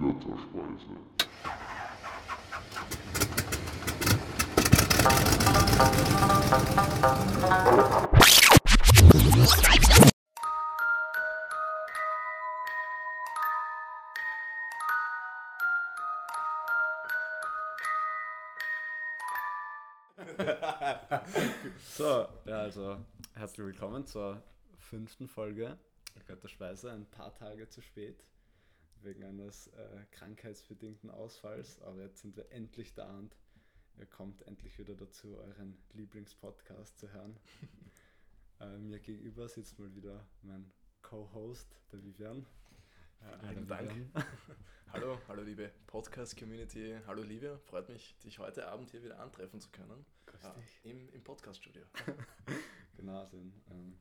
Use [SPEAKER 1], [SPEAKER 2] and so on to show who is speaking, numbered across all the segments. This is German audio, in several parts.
[SPEAKER 1] Götterspeise.
[SPEAKER 2] So, ja, also herzlich willkommen zur fünften Folge Götterspeise. Ein paar Tage zu spät wegen eines äh, krankheitsbedingten Ausfalls, aber jetzt sind wir endlich da und ihr kommt endlich wieder dazu, euren Lieblingspodcast zu hören. äh, mir gegenüber sitzt mal wieder mein Co-Host, der Vivian.
[SPEAKER 3] Ja, vielen Dank. hallo, hallo liebe Podcast-Community. Hallo Livia, freut mich, dich heute Abend hier wieder antreffen zu können. Ja, Im im Podcast-Studio.
[SPEAKER 2] genau, also in, ähm,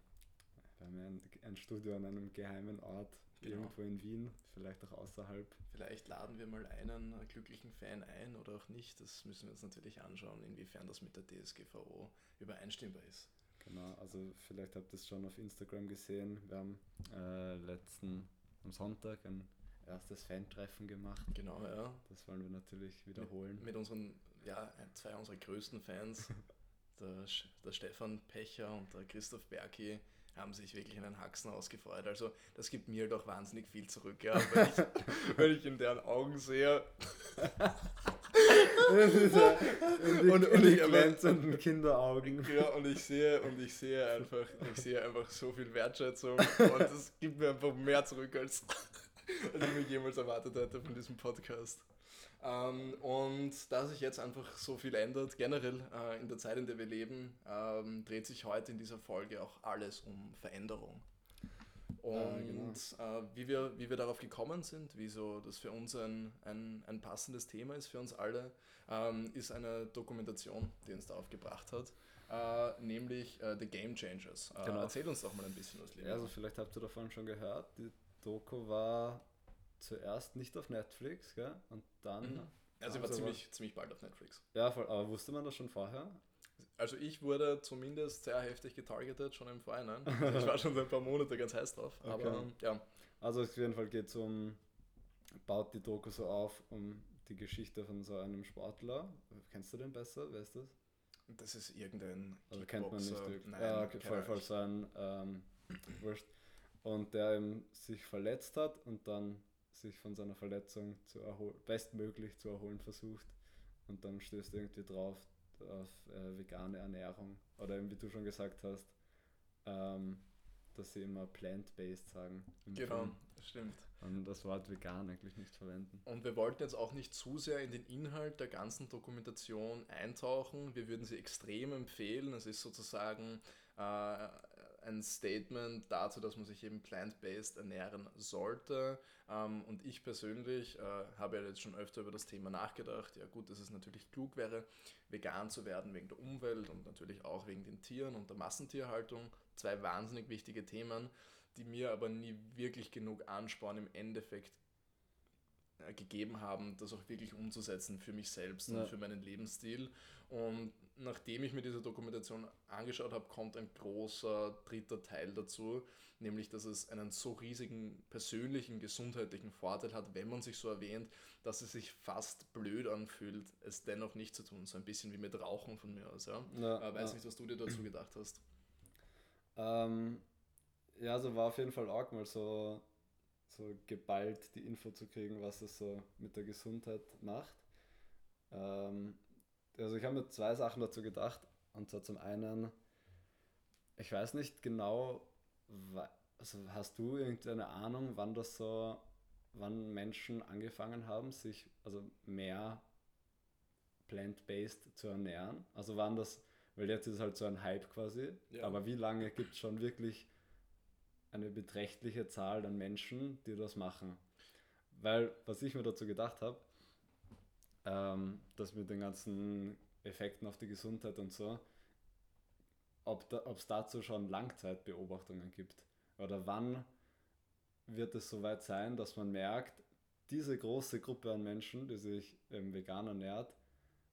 [SPEAKER 2] wir haben ja ein, ein, Studio an einem geheimen Ort, genau. irgendwo in Wien, vielleicht auch außerhalb.
[SPEAKER 3] Vielleicht laden wir mal einen glücklichen Fan ein oder auch nicht. Das müssen wir uns natürlich anschauen, inwiefern das mit der DSGVO übereinstimmbar ist.
[SPEAKER 2] Genau, also vielleicht habt ihr es schon auf Instagram gesehen. Wir haben äh, letzten am Sonntag ein erstes Fan-Treffen gemacht.
[SPEAKER 3] Genau, ja.
[SPEAKER 2] Das wollen wir natürlich wiederholen.
[SPEAKER 3] Mit, mit unseren, ja, zwei unserer größten Fans, der, der Stefan Pecher und der Christoph Berki, haben sich wirklich in den Haxen ausgefreut. Also das gibt mir doch wahnsinnig viel zurück, ja, wenn, ich, wenn ich in deren Augen sehe.
[SPEAKER 2] und, und, und die glänzenden Kinderaugen.
[SPEAKER 3] Ja, und ich sehe, und ich sehe einfach, ich sehe einfach so viel Wertschätzung und das gibt mir einfach mehr zurück, als, als ich mir jemals erwartet hätte von diesem Podcast. Ähm, und da sich jetzt einfach so viel ändert, generell äh, in der Zeit, in der wir leben, ähm, dreht sich heute in dieser Folge auch alles um Veränderung. Und äh, genau. äh, wie, wir, wie wir darauf gekommen sind, wieso das für uns ein, ein, ein passendes Thema ist, für uns alle, ähm, ist eine Dokumentation, die uns darauf gebracht hat, äh, nämlich äh, The Game Changers. Äh, genau. Erzähl uns doch mal ein bisschen was,
[SPEAKER 2] Leben. Ja, also vielleicht habt ihr davon schon gehört, die Doku war zuerst nicht auf Netflix, gell? Und dann. Mhm.
[SPEAKER 3] Also sie war ziemlich, ziemlich bald auf Netflix.
[SPEAKER 2] Ja, voll, aber wusste man das schon vorher?
[SPEAKER 3] Also ich wurde zumindest sehr heftig getargetet schon im Vorhinein. Also ich war schon seit ein paar Monate ganz heiß drauf. Okay. Aber ja.
[SPEAKER 2] Also auf jeden Fall geht es um, baut die Doku so auf, um die Geschichte von so einem Sportler. Kennst du den besser? Wer ist das?
[SPEAKER 3] Das ist irgendein
[SPEAKER 2] also kennt man nicht. Nein, ja, okay, voll, voll so ein ähm, Wurscht. Und der eben sich verletzt hat und dann sich von seiner Verletzung zu bestmöglich zu erholen versucht und dann stößt irgendwie drauf auf äh, vegane Ernährung oder eben wie du schon gesagt hast, ähm, dass sie immer plant-based sagen.
[SPEAKER 3] Genau, Film. stimmt.
[SPEAKER 2] Und das Wort vegan eigentlich nicht verwenden.
[SPEAKER 3] Und wir wollten jetzt auch nicht zu sehr in den Inhalt der ganzen Dokumentation eintauchen. Wir würden sie extrem empfehlen. Es ist sozusagen äh, ein Statement dazu, dass man sich eben plant-based ernähren sollte. Ähm, und ich persönlich äh, habe ja jetzt schon öfter über das Thema nachgedacht. Ja gut, dass es natürlich klug wäre, vegan zu werden wegen der Umwelt und natürlich auch wegen den Tieren und der Massentierhaltung. Zwei wahnsinnig wichtige Themen, die mir aber nie wirklich genug Ansporn im Endeffekt gegeben haben, das auch wirklich umzusetzen für mich selbst ja. und für meinen Lebensstil. Und nachdem ich mir diese Dokumentation angeschaut habe, kommt ein großer dritter Teil dazu, nämlich dass es einen so riesigen persönlichen gesundheitlichen Vorteil hat, wenn man sich so erwähnt, dass es sich fast blöd anfühlt, es dennoch nicht zu tun. So ein bisschen wie mit Rauchen von mir aus. Ja? ja äh, weiß ja. nicht, was du dir dazu gedacht hast.
[SPEAKER 2] Ähm, ja, also war auf jeden Fall arg mal so, so geballt die Info zu kriegen, was es so mit der Gesundheit macht. Ähm, also ich habe mir zwei Sachen dazu gedacht. Und zwar zum einen, ich weiß nicht genau, also hast du irgendeine Ahnung, wann das so, wann Menschen angefangen haben, sich also mehr plant-based zu ernähren? Also wann das, weil jetzt ist es halt so ein Hype quasi, ja. aber wie lange gibt es schon wirklich eine beträchtliche Zahl an Menschen, die das machen? Weil, was ich mir dazu gedacht habe, ähm, das mit den ganzen Effekten auf die Gesundheit und so, ob es da, dazu schon Langzeitbeobachtungen gibt. Oder wann wird es soweit sein, dass man merkt, diese große Gruppe an Menschen, die sich vegan ernährt,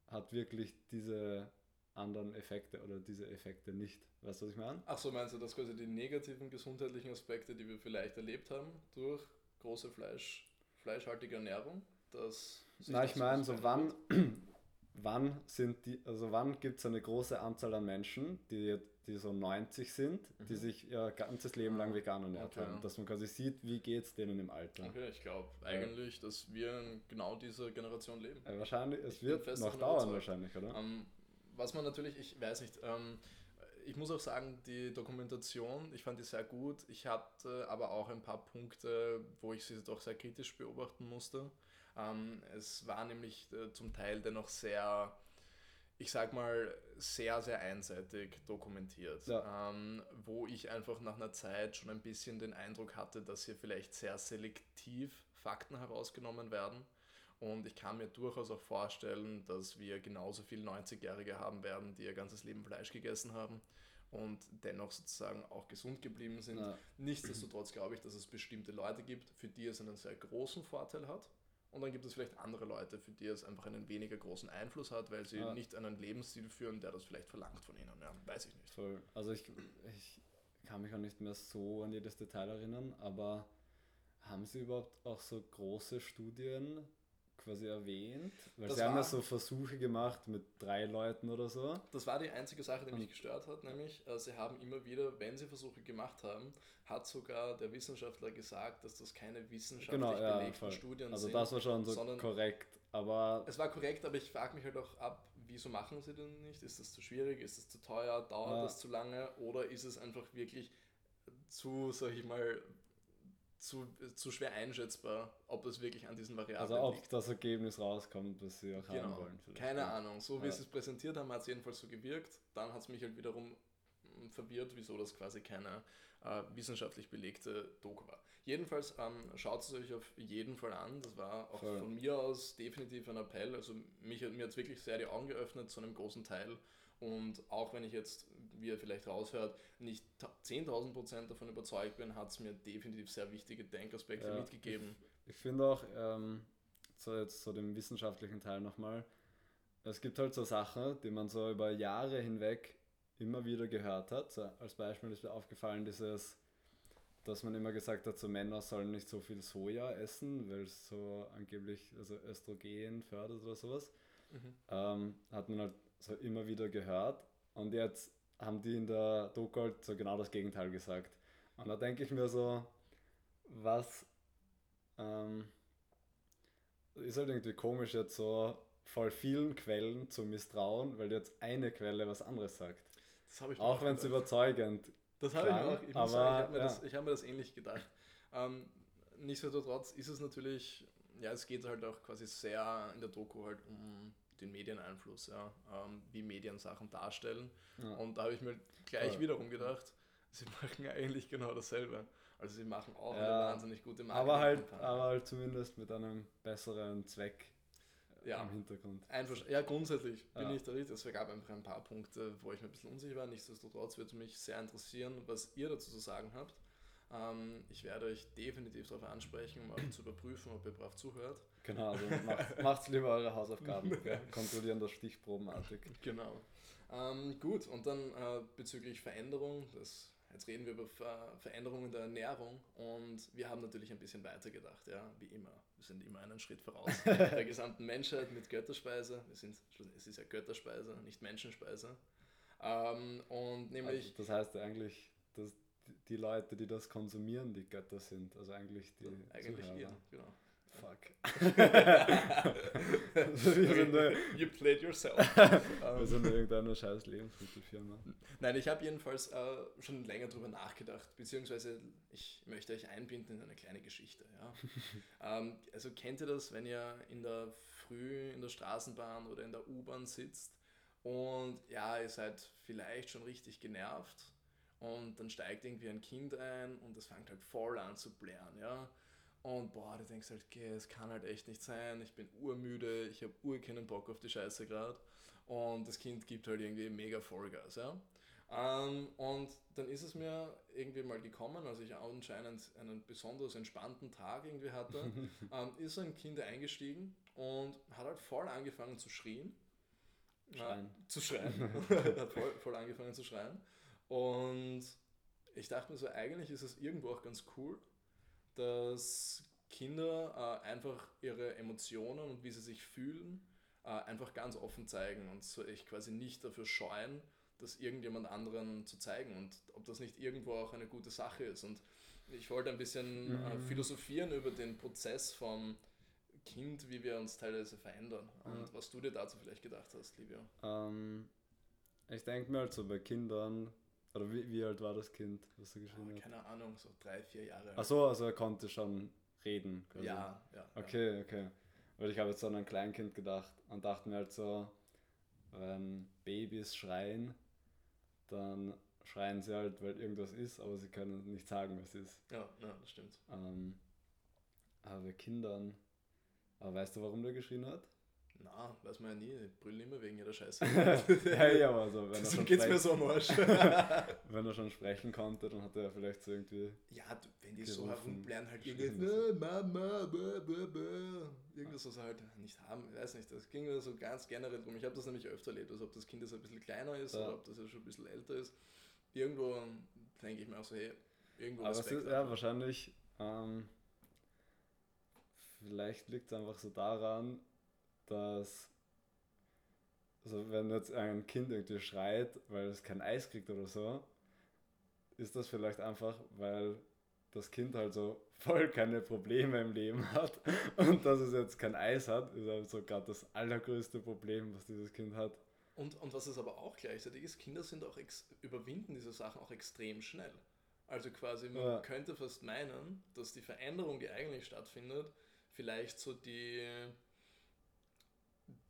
[SPEAKER 2] hat wirklich diese anderen Effekte oder diese Effekte nicht. Weißt du, was ich meine?
[SPEAKER 3] Ach so, meinst du, dass quasi die negativen gesundheitlichen Aspekte, die wir vielleicht erlebt haben durch große Fleisch, fleischhaltige Ernährung? Dass
[SPEAKER 2] Na, ich meine, so wann, wann sind die, also wann gibt es eine große Anzahl an Menschen, die, die so 90 sind, mhm. die sich ihr ganzes Leben lang vegan ernährt okay. haben, dass man quasi sieht, wie geht es denen im Alter.
[SPEAKER 3] Okay, ich glaube eigentlich, dass wir in genau dieser Generation leben.
[SPEAKER 2] Ja, wahrscheinlich, es ich wird noch dauern wahrscheinlich, oder?
[SPEAKER 3] Ähm, was man natürlich, ich weiß nicht, ähm, ich muss auch sagen, die Dokumentation, ich fand die sehr gut. Ich hatte aber auch ein paar Punkte, wo ich sie doch sehr kritisch beobachten musste. Ähm, es war nämlich äh, zum Teil dennoch sehr, ich sag mal, sehr, sehr einseitig dokumentiert. Ja. Ähm, wo ich einfach nach einer Zeit schon ein bisschen den Eindruck hatte, dass hier vielleicht sehr selektiv Fakten herausgenommen werden. Und ich kann mir durchaus auch vorstellen, dass wir genauso viele 90-Jährige haben werden, die ihr ganzes Leben Fleisch gegessen haben und dennoch sozusagen auch gesund geblieben sind. Ja. Nichtsdestotrotz glaube ich, dass es bestimmte Leute gibt, für die es einen sehr großen Vorteil hat. Und dann gibt es vielleicht andere Leute, für die es einfach einen weniger großen Einfluss hat, weil sie ja. nicht einen Lebensstil führen, der das vielleicht verlangt von ihnen. Ja, weiß ich nicht.
[SPEAKER 2] Voll. Also ich, ich kann mich auch nicht mehr so an jedes Detail erinnern, aber haben Sie überhaupt auch so große Studien quasi erwähnt? Weil das sie haben ja so Versuche gemacht mit drei Leuten oder so.
[SPEAKER 3] Das war die einzige Sache, die mich gestört hat, nämlich äh, sie haben immer wieder, wenn sie Versuche gemacht haben, hat sogar der Wissenschaftler gesagt, dass das keine wissenschaftlich genau, ja, belegten voll. Studien
[SPEAKER 2] also sind. Also das war schon so korrekt, aber...
[SPEAKER 3] Es war korrekt, aber ich frage mich halt auch ab, wieso machen sie denn nicht? Ist das zu schwierig? Ist das zu teuer? Dauert ja. das zu lange? Oder ist es einfach wirklich zu, sag ich mal, zu, zu schwer einschätzbar, ob das wirklich an diesen Variablen
[SPEAKER 2] Also ob liegt. das Ergebnis rauskommt, was sie auch genau. haben wollen.
[SPEAKER 3] Vielleicht. Keine ja. Ahnung. So wie ja. sie es präsentiert haben, hat es jedenfalls so gewirkt. Dann hat es mich halt wiederum hm, verwirrt, wieso das quasi keine äh, wissenschaftlich belegte Doku war. Jedenfalls ähm, schaut es euch auf jeden Fall an. Das war auch Voll. von mir aus definitiv ein Appell. Also mich, mir hat es wirklich sehr die Augen geöffnet zu einem großen Teil. Und auch wenn ich jetzt, wie ihr vielleicht raushört, nicht 10.000 Prozent davon überzeugt bin, hat es mir definitiv sehr wichtige Denkaspekte ja, mitgegeben.
[SPEAKER 2] Ich, ich finde auch, ähm, so jetzt zu so dem wissenschaftlichen Teil nochmal, es gibt halt so Sachen, die man so über Jahre hinweg immer wieder gehört hat. So als Beispiel ist mir aufgefallen, dieses, dass man immer gesagt hat, so Männer sollen nicht so viel Soja essen, weil es so angeblich also Östrogen fördert oder sowas. Mhm. Ähm, hat man halt so immer wieder gehört. Und jetzt haben die in der Doku halt so genau das Gegenteil gesagt. Und da denke ich mir so, was ähm, ist halt irgendwie komisch jetzt so voll vielen Quellen zu misstrauen, weil jetzt eine Quelle was anderes sagt. auch wenn es überzeugend
[SPEAKER 3] Das habe ich auch. Ich, aber, sagen, ich habe mir, ja. das, hab mir das ähnlich gedacht. Ähm, nichtsdestotrotz ist es natürlich, ja, es geht halt auch quasi sehr in der Doku halt um den Medieneinfluss, ja, ähm, wie Medien Sachen darstellen. Ja. Und da habe ich mir gleich Voll. wiederum gedacht, sie machen eigentlich genau dasselbe. Also sie machen auch ja, eine wahnsinnig gute
[SPEAKER 2] Marketing. Aber halt, aber halt zumindest mit einem besseren Zweck
[SPEAKER 3] ja, im Hintergrund. Einfach, ja, grundsätzlich bin ja. ich da richtig. Es gab einfach ein paar Punkte, wo ich mir ein bisschen unsicher war. Nichtsdestotrotz würde mich sehr interessieren, was ihr dazu zu sagen habt. Ähm, ich werde euch definitiv darauf ansprechen, um auch zu überprüfen, ob ihr brav zuhört.
[SPEAKER 2] Genau, also macht, macht's lieber eure Hausaufgaben. ja. Kontrollieren das stichprobenartig.
[SPEAKER 3] Genau. Ähm, gut, und dann äh, bezüglich Veränderung, das, jetzt reden wir über Ver Veränderungen der Ernährung und wir haben natürlich ein bisschen weiter gedacht, ja, wie immer. Wir sind immer einen Schritt voraus der gesamten Menschheit mit Götterspeise. Wir sind, es ist ja Götterspeise, nicht Menschenspeise. Ähm, und nämlich.
[SPEAKER 2] Also das heißt eigentlich, die Leute, die das konsumieren, die Götter sind. Also eigentlich die.
[SPEAKER 3] Eigentlich Zuhörer. ihr, genau.
[SPEAKER 2] Fuck.
[SPEAKER 3] you played yourself.
[SPEAKER 2] Wir sind irgendeine scheiß Lebensmittelfirma.
[SPEAKER 3] Nein, ich habe jedenfalls äh, schon länger darüber nachgedacht, beziehungsweise ich möchte euch einbinden in eine kleine Geschichte. Ja? ähm, also kennt ihr das, wenn ihr in der Früh in der Straßenbahn oder in der U-Bahn sitzt und ja, ihr seid vielleicht schon richtig genervt und dann steigt irgendwie ein Kind ein und das fängt halt voll an zu blären, ja. Und boah, du denkst halt, okay, es kann halt echt nicht sein, ich bin urmüde, ich habe ur keinen Bock auf die Scheiße gerade. Und das Kind gibt halt irgendwie mega Vollgas, ja. Ähm, und dann ist es mir irgendwie mal gekommen, als ich anscheinend einen besonders entspannten Tag irgendwie hatte, ähm, ist ein Kind eingestiegen und hat halt voll angefangen zu schreien.
[SPEAKER 2] Schreien.
[SPEAKER 3] Ja, zu schreien. hat voll, voll angefangen zu schreien. Und ich dachte mir so, eigentlich ist es irgendwo auch ganz cool, dass Kinder äh, einfach ihre Emotionen und wie sie sich fühlen äh, einfach ganz offen zeigen und so echt quasi nicht dafür scheuen, das irgendjemand anderen zu zeigen und ob das nicht irgendwo auch eine gute Sache ist. Und ich wollte ein bisschen äh, mhm. äh, philosophieren über den Prozess vom Kind, wie wir uns teilweise verändern und ja. was du dir dazu vielleicht gedacht hast, Livio.
[SPEAKER 2] Ähm, ich denke mir halt so bei Kindern, oder wie, wie alt war das Kind, was er geschrieben
[SPEAKER 3] oh, hat? Keine Ahnung, so drei, vier Jahre.
[SPEAKER 2] Ach so, also er konnte schon reden.
[SPEAKER 3] Quasi. Ja, ja.
[SPEAKER 2] Okay, ja. okay. Weil ich habe jetzt so an ein Kleinkind gedacht und dachte mir halt so, wenn Babys schreien, dann schreien sie halt, weil irgendwas ist, aber sie können nicht sagen, was ist.
[SPEAKER 3] Ja, ja das stimmt.
[SPEAKER 2] Ähm, aber bei Kindern, aber weißt du, warum der geschrien hat?
[SPEAKER 3] Na, weiß man ja nie. Ich brülle immer wegen jeder Scheiße.
[SPEAKER 2] ja, ja, aber so, wenn er
[SPEAKER 3] so geht's mir so am Arsch.
[SPEAKER 2] wenn er schon sprechen konnte, dann hat er vielleicht so irgendwie.
[SPEAKER 3] Ja, wenn die so herumblären, halt irgendwas. Mama, blah, blah. Irgendwas, was halt nicht haben. Ich weiß nicht, das ging mir so ganz generell drum. Ich habe das nämlich öfter erlebt, also ob das Kind jetzt ein bisschen kleiner ist ja. oder ob das ja schon ein bisschen älter ist. Irgendwo denke ich mir auch so, hey, irgendwo
[SPEAKER 2] Aber es ist, ja, wahrscheinlich. Ähm, vielleicht liegt es einfach so daran, dass, also wenn jetzt ein Kind irgendwie schreit, weil es kein Eis kriegt oder so, ist das vielleicht einfach, weil das Kind halt so voll keine Probleme im Leben hat und dass es jetzt kein Eis hat, ist halt so gerade das allergrößte Problem, was dieses Kind hat.
[SPEAKER 3] Und, und was es aber auch gleichzeitig ist, Kinder sind auch überwinden diese Sachen auch extrem schnell. Also quasi, man ja. könnte fast meinen, dass die Veränderung, die eigentlich stattfindet, vielleicht so die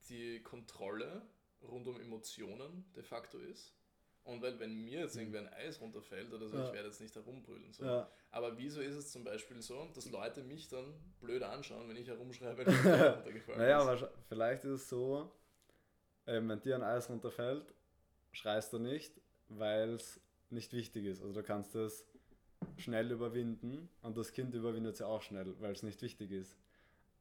[SPEAKER 3] die Kontrolle rund um Emotionen de facto ist. Und weil, wenn mir jetzt irgendwie ein Eis runterfällt oder so, ja. ich werde jetzt nicht herumbrüllen. So. Ja. Aber wieso ist es zum Beispiel so, dass Leute mich dann blöd anschauen, wenn ich herumschreibe, weil mir
[SPEAKER 2] runtergefallen? Naja, aber vielleicht ist es so, ähm, wenn dir ein Eis runterfällt, schreist du nicht, weil es nicht wichtig ist. Also du kannst es schnell überwinden und das Kind überwindet es ja auch schnell, weil es nicht wichtig ist.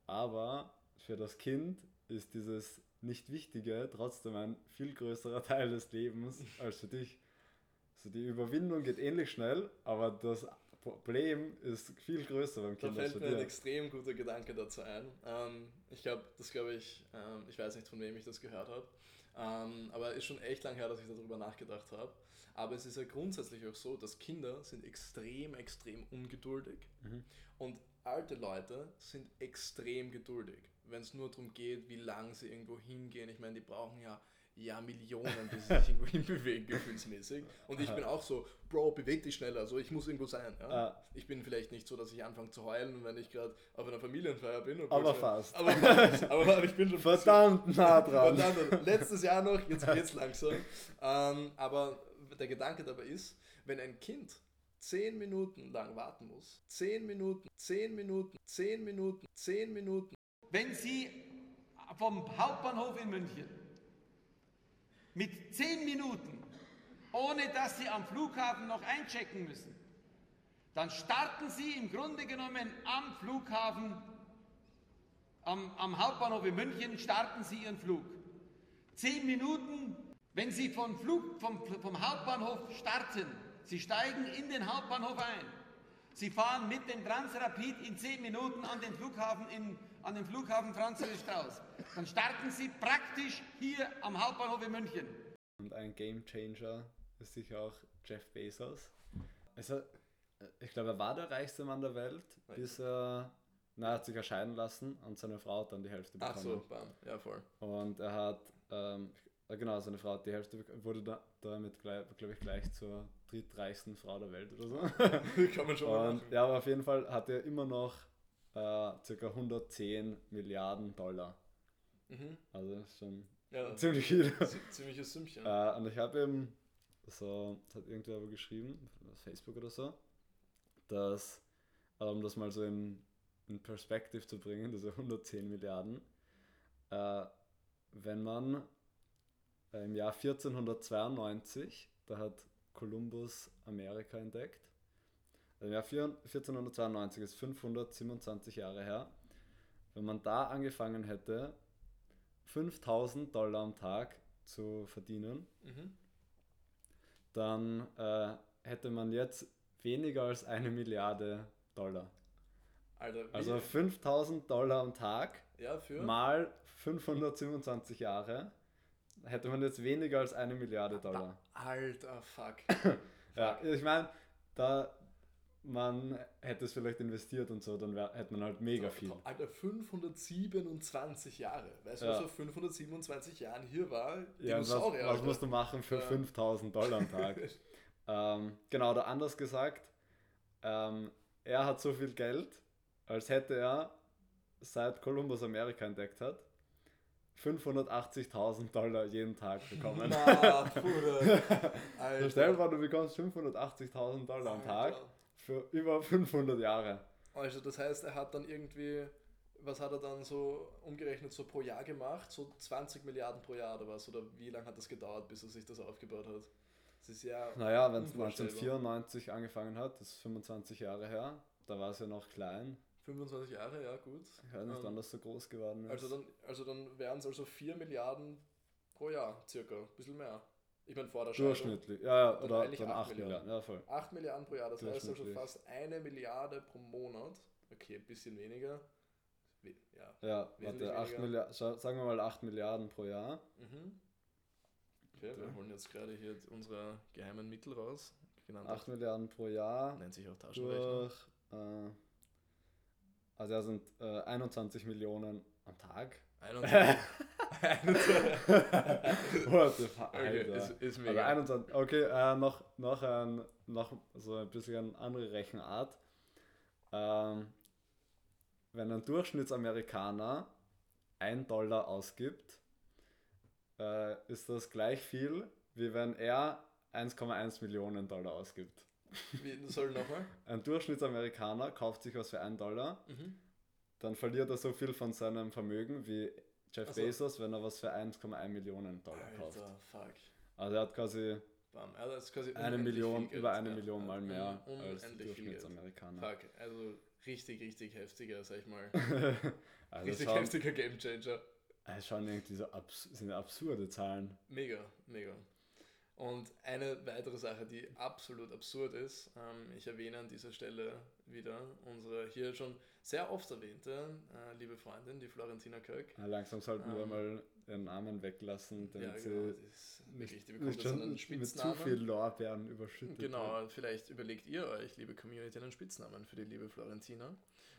[SPEAKER 2] Aber für das Kind ist dieses Nicht-Wichtige trotzdem ein viel größerer Teil des Lebens als für dich. Also die Überwindung geht ähnlich schnell, aber das Problem ist viel größer beim
[SPEAKER 3] Kind. Da fällt mir ein extrem guter Gedanke dazu ein. Ähm, ich glaube, das glaube ich, ähm, ich weiß nicht, von wem ich das gehört habe, ähm, aber ist schon echt lang her, dass ich darüber nachgedacht habe. Aber es ist ja grundsätzlich auch so, dass Kinder sind extrem, extrem ungeduldig mhm. und alte Leute sind extrem geduldig wenn es nur darum geht, wie lang sie irgendwo hingehen. Ich meine, die brauchen ja ja Millionen, bis sie sich irgendwo hinbewegen, gefühlsmäßig. Und ich bin auch so, Bro, beweg dich schneller, also ich muss irgendwo sein. Ja? Ah. Ich bin vielleicht nicht so, dass ich anfange zu heulen, wenn ich gerade auf einer Familienfeier bin.
[SPEAKER 2] Aber fast.
[SPEAKER 3] Aber, fast. aber ich bin schon
[SPEAKER 2] verdammt nah dran.
[SPEAKER 3] Verdammt, letztes Jahr noch, jetzt geht's langsam. Ähm, aber der Gedanke dabei ist, wenn ein Kind zehn Minuten lang warten muss, zehn Minuten, zehn Minuten, zehn Minuten, zehn Minuten,
[SPEAKER 1] wenn Sie vom Hauptbahnhof in München mit zehn Minuten, ohne dass Sie am Flughafen noch einchecken müssen, dann starten Sie im Grunde genommen am Flughafen, am, am Hauptbahnhof in München, starten Sie Ihren Flug. Zehn Minuten, wenn Sie vom, Flug, vom, vom Hauptbahnhof starten, Sie steigen in den Hauptbahnhof ein. Sie fahren mit dem Transrapid in zehn Minuten an den Flughafen in an den Flughafen Franz Josef Strauß. Dann starten Sie praktisch hier am Hauptbahnhof in München.
[SPEAKER 2] Und ein Game Changer ist sicher auch Jeff Bezos. Also, ich glaube, er war der reichste Mann der Welt, Nein. bis er, na, er hat sich erscheiden lassen und seine Frau hat dann die Hälfte bekommen. Ach so,
[SPEAKER 3] bam, ja voll.
[SPEAKER 2] Und er hat, ähm, genau, seine Frau hat die Hälfte wurde da, damit, glaube ich, gleich zur drittreichsten Frau der Welt oder so.
[SPEAKER 3] Kann man schon mal
[SPEAKER 2] und, machen. Ja, aber auf jeden Fall hat er immer noch äh, ca. 110 Milliarden Dollar. Mhm. Also das ist schon ja, ziemlich viel.
[SPEAKER 3] Ziemliches Sümmchen.
[SPEAKER 2] Äh, und ich habe eben, so, das hat irgendwer aber geschrieben, auf Facebook oder so, dass, um das mal so in, in Perspektive zu bringen, diese 110 Milliarden, äh, wenn man äh, im Jahr 1492, da hat Kolumbus Amerika entdeckt, im Jahr 1492 ist 527 Jahre her. Wenn man da angefangen hätte, 5000 Dollar am Tag zu verdienen, mhm. dann äh, hätte man jetzt weniger als eine Milliarde Dollar.
[SPEAKER 3] Alter,
[SPEAKER 2] Also 5000 Dollar am Tag
[SPEAKER 3] ja,
[SPEAKER 2] mal 527 Jahre hätte man jetzt weniger als eine Milliarde Dollar.
[SPEAKER 3] Alter, fuck.
[SPEAKER 2] Ja, ich meine, da man hätte es vielleicht investiert und so, dann wär, hätte man halt mega viel.
[SPEAKER 3] Alter, 527 Jahre. Weißt du,
[SPEAKER 2] Ja.
[SPEAKER 3] was vor 527 Jahren hier war?
[SPEAKER 2] Ja, was,
[SPEAKER 3] Dinosaurier,
[SPEAKER 2] was
[SPEAKER 3] Alter.
[SPEAKER 2] musst du machen für
[SPEAKER 3] Ja.
[SPEAKER 2] 5000 Dollar am Tag? ähm, genau, oder anders gesagt, ähm, er hat so viel Geld, als hätte er, seit Kolumbus Amerika entdeckt hat, 580.000 Dollar jeden Tag bekommen.
[SPEAKER 3] Na, Bruder.
[SPEAKER 2] Stell dir vor, du bekommst 580.000 Dollar am Tag
[SPEAKER 3] Alter.
[SPEAKER 2] Für über 500 Jahre.
[SPEAKER 3] Also das heißt, er hat dann irgendwie, was hat er dann so umgerechnet, so pro Jahr gemacht? So 20 Milliarden pro Jahr oder was? Oder wie lange hat das gedauert, bis er sich das aufgebaut hat? Das ist ja...
[SPEAKER 2] Naja, wenn es
[SPEAKER 3] Unvorstellbar.
[SPEAKER 2] 1994 angefangen hat, das ist 25 Jahre her, da war es ja noch klein,
[SPEAKER 3] 25 Jahre, ja gut.
[SPEAKER 2] ich weiß nicht,
[SPEAKER 3] Ähm,
[SPEAKER 2] wann das so groß geworden ist.
[SPEAKER 3] Also dann, also dann wären es also 4 Milliarden pro Jahr, circa. Ein bisschen mehr. Ich meine, vor der Scheidung.
[SPEAKER 2] Durchschnittlich, ja, ja oder dann
[SPEAKER 3] acht
[SPEAKER 2] 8 Milliarden.
[SPEAKER 3] Milliarden.
[SPEAKER 2] ja voll.
[SPEAKER 3] 8 Milliarden pro Jahr, das heißt also fast eine Milliarde pro Monat. Okay, ein bisschen weniger. We- Ja.
[SPEAKER 2] Ja, warte, 8
[SPEAKER 3] weniger.
[SPEAKER 2] Milliarden, sagen wir mal 8 Milliarden pro Jahr.
[SPEAKER 3] Mhm. Okay,
[SPEAKER 2] Ja.
[SPEAKER 3] wir holen jetzt gerade hier unsere geheimen Mittel raus. Genannt
[SPEAKER 2] 8 Milliarden pro Jahr
[SPEAKER 3] nennt sich auch Taschenrechner.
[SPEAKER 2] durch, äh, also das sind äh, 21 Millionen am Tag.
[SPEAKER 3] 21. 21.
[SPEAKER 2] What the fuck,
[SPEAKER 3] Okay, ist, ist
[SPEAKER 2] Also
[SPEAKER 3] mega.
[SPEAKER 2] 21, okay, äh, noch, noch, ein, noch so ein bisschen andere Rechenart. Ähm, wenn ein Durchschnittsamerikaner 1 Dollar ausgibt, äh, ist das gleich viel, wie wenn er 1,1 Millionen Dollar ausgibt.
[SPEAKER 3] Wie, soll nochmal?
[SPEAKER 2] Ein Durchschnittsamerikaner kauft sich was für 1 Dollar,
[SPEAKER 3] Mhm.
[SPEAKER 2] dann verliert er so viel von seinem Vermögen wie Jeff
[SPEAKER 3] Ach so.
[SPEAKER 2] Bezos, wenn er was für 1,1 Millionen Dollar kauft.
[SPEAKER 3] Alter, fuck.
[SPEAKER 2] Also er hat quasi
[SPEAKER 3] Bam. Ja, das ist quasi
[SPEAKER 2] eine Million, über eine
[SPEAKER 3] Ja,
[SPEAKER 2] Million mal
[SPEAKER 3] un-
[SPEAKER 2] mehr als
[SPEAKER 3] viel Geld.
[SPEAKER 2] Durchschnittsamerikaner.
[SPEAKER 3] Fuck, also richtig, richtig heftiger, sag ich mal.
[SPEAKER 2] also
[SPEAKER 3] richtig
[SPEAKER 2] schon,
[SPEAKER 3] heftiger Gamechanger.
[SPEAKER 2] es schon irgendwie so abs sind absurde Zahlen.
[SPEAKER 3] Mega, mega. Und eine weitere Sache, die absolut absurd ist, ähm, ich erwähne an dieser Stelle wieder unsere hier schon sehr oft erwähnte äh, liebe Freundin, die Florentina Kirk.
[SPEAKER 2] Ja, langsam sollten wir
[SPEAKER 3] Ähm.
[SPEAKER 2] mal ihren Namen weglassen, damit
[SPEAKER 3] Ja, genau,
[SPEAKER 2] sie
[SPEAKER 3] die ist
[SPEAKER 2] nicht,
[SPEAKER 3] wirklich, die bekommt
[SPEAKER 2] nicht
[SPEAKER 3] jetzt einen
[SPEAKER 2] mit zu
[SPEAKER 3] Spitznamen.
[SPEAKER 2] viel Lorbeeren überschüttet wird.
[SPEAKER 3] Genau, vielleicht überlegt ihr euch, liebe Community, einen Spitznamen für die liebe Florentina.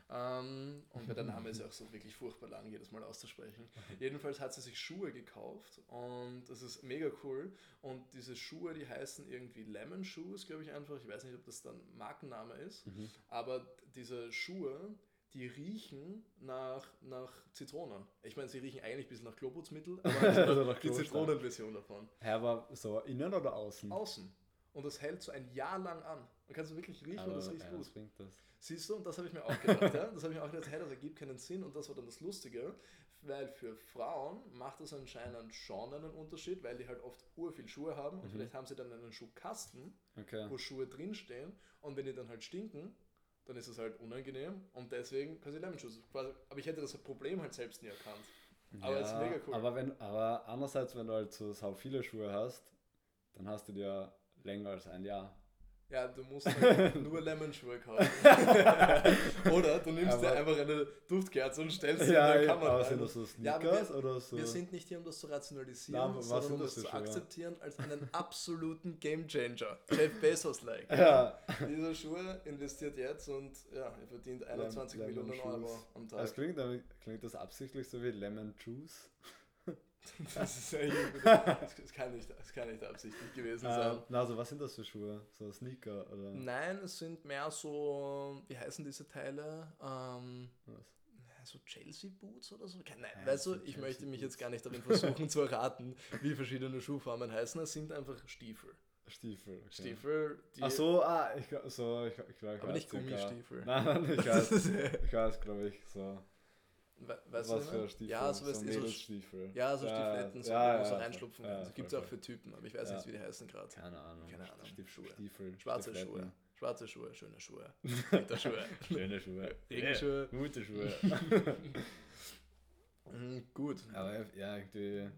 [SPEAKER 3] Ähm, und der Name ist ja auch so wirklich furchtbar lang, jedes Mal auszusprechen. Jedenfalls hat sie sich Schuhe gekauft und das ist mega cool. Und diese Schuhe, die heißen irgendwie Lemon Shoes, glaube ich einfach. Ich weiß nicht, ob das dann Markenname ist.
[SPEAKER 2] Mhm.
[SPEAKER 3] Aber diese Schuhe, die riechen nach, nach Zitronen. Ich meine, sie riechen eigentlich ein bisschen nach Kloputzmittel, aber
[SPEAKER 2] Also
[SPEAKER 3] also
[SPEAKER 2] nach
[SPEAKER 3] die. Zitronenversion davon.
[SPEAKER 2] Hä, aber so innen oder außen?
[SPEAKER 3] Außen. Und das hält so ein Jahr lang an. Man kann es wirklich riechen
[SPEAKER 2] aber,
[SPEAKER 3] und das riecht
[SPEAKER 2] ja,
[SPEAKER 3] gut.
[SPEAKER 2] das?
[SPEAKER 3] Siehst du, und das habe ich mir auch gedacht. ja? Das habe ich mir auch gedacht, hey, das ergibt keinen Sinn. Und das war dann das Lustige, weil für Frauen macht das anscheinend schon einen Unterschied, weil die halt oft urviel Schuhe haben und
[SPEAKER 2] Mhm.
[SPEAKER 3] vielleicht haben sie dann einen Schuhkasten,
[SPEAKER 2] Okay.
[SPEAKER 3] wo Schuhe drinstehen und wenn die dann halt stinken, dann ist es halt unangenehm und deswegen sie Lemon quasi. Aber ich hätte das Problem halt selbst nie erkannt. Aber es ist mega cool.
[SPEAKER 2] Aber, wenn, aber andererseits, wenn du halt so sau viele Schuhe hast, dann hast du dir länger als ein Jahr.
[SPEAKER 3] Ja, du musst halt nur Lemon-Schuhe kaufen. Oder du nimmst dir einfach eine Duftkerze und stellst sie
[SPEAKER 2] Ja,
[SPEAKER 3] in der
[SPEAKER 2] ja,
[SPEAKER 3] Kamera
[SPEAKER 2] aber sind das so
[SPEAKER 3] Ja,
[SPEAKER 2] Sneakers
[SPEAKER 3] wir-
[SPEAKER 2] oder so?
[SPEAKER 3] Wir sind nicht hier, um das zu rationalisieren,
[SPEAKER 2] Na, was
[SPEAKER 3] sondern um
[SPEAKER 2] das
[SPEAKER 3] das zu
[SPEAKER 2] Schuhe?
[SPEAKER 3] akzeptieren als einen absoluten Gamechanger. Jeff Bezos-like.
[SPEAKER 2] ja.
[SPEAKER 3] Dieser Schuhe investiert jetzt und ja, er verdient 21
[SPEAKER 2] Lemon
[SPEAKER 3] Millionen
[SPEAKER 2] Shoes.
[SPEAKER 3] Euro am
[SPEAKER 2] Das
[SPEAKER 3] Tag.
[SPEAKER 2] klingt, klingt das absichtlich so wie Lemon Juice?
[SPEAKER 3] Das, ist eigentlich, das, das, kann nicht, das kann nicht absichtlich gewesen sein.
[SPEAKER 2] Ähm, na, also was sind das für Schuhe? So Sneaker oder
[SPEAKER 3] Nein, es sind mehr so, wie heißen diese Teile? Ähm,
[SPEAKER 2] was?
[SPEAKER 3] so Chelsea Boots oder so? Nein,
[SPEAKER 2] Ja,
[SPEAKER 3] weißt du, ich
[SPEAKER 2] Chelsea
[SPEAKER 3] möchte mich
[SPEAKER 2] Boots.
[SPEAKER 3] jetzt gar nicht darin versuchen zu erraten, wie verschiedene Schuhformen heißen. Es sind einfach Stiefel.
[SPEAKER 2] Stiefel. Okay.
[SPEAKER 3] Stiefel, die.
[SPEAKER 2] Ach so, ah, ich, so, ich, ich glaube, ich
[SPEAKER 3] Aber nicht Gummistiefel.
[SPEAKER 2] Nein, nein, ich weiß, ich weiß, glaube ich, so.
[SPEAKER 3] We weißt
[SPEAKER 2] was
[SPEAKER 3] du,
[SPEAKER 2] für? Stiefel?
[SPEAKER 3] Ja, so, weißt
[SPEAKER 2] so
[SPEAKER 3] du, so, ja, so Stiefeletten, so,
[SPEAKER 2] ja,
[SPEAKER 3] wo so reinschlupfen
[SPEAKER 2] ja,
[SPEAKER 3] kannst. Gibt es auch für Typen, aber ich weiß nicht, wie die heißen gerade.
[SPEAKER 2] Keine Ahnung.
[SPEAKER 3] Keine Ahnung.
[SPEAKER 2] Stief,
[SPEAKER 3] Schuhe.
[SPEAKER 2] Stiefel.
[SPEAKER 3] Schwarze. Schuhe. Schwarze Schuhe, schöne Schuhe. Winterschuhe.
[SPEAKER 2] Schöne Schuhe.
[SPEAKER 3] Regenschuhe.
[SPEAKER 2] Ja, gute Schuhe.
[SPEAKER 3] Mhm, gut.
[SPEAKER 2] Aber ja, irgendwie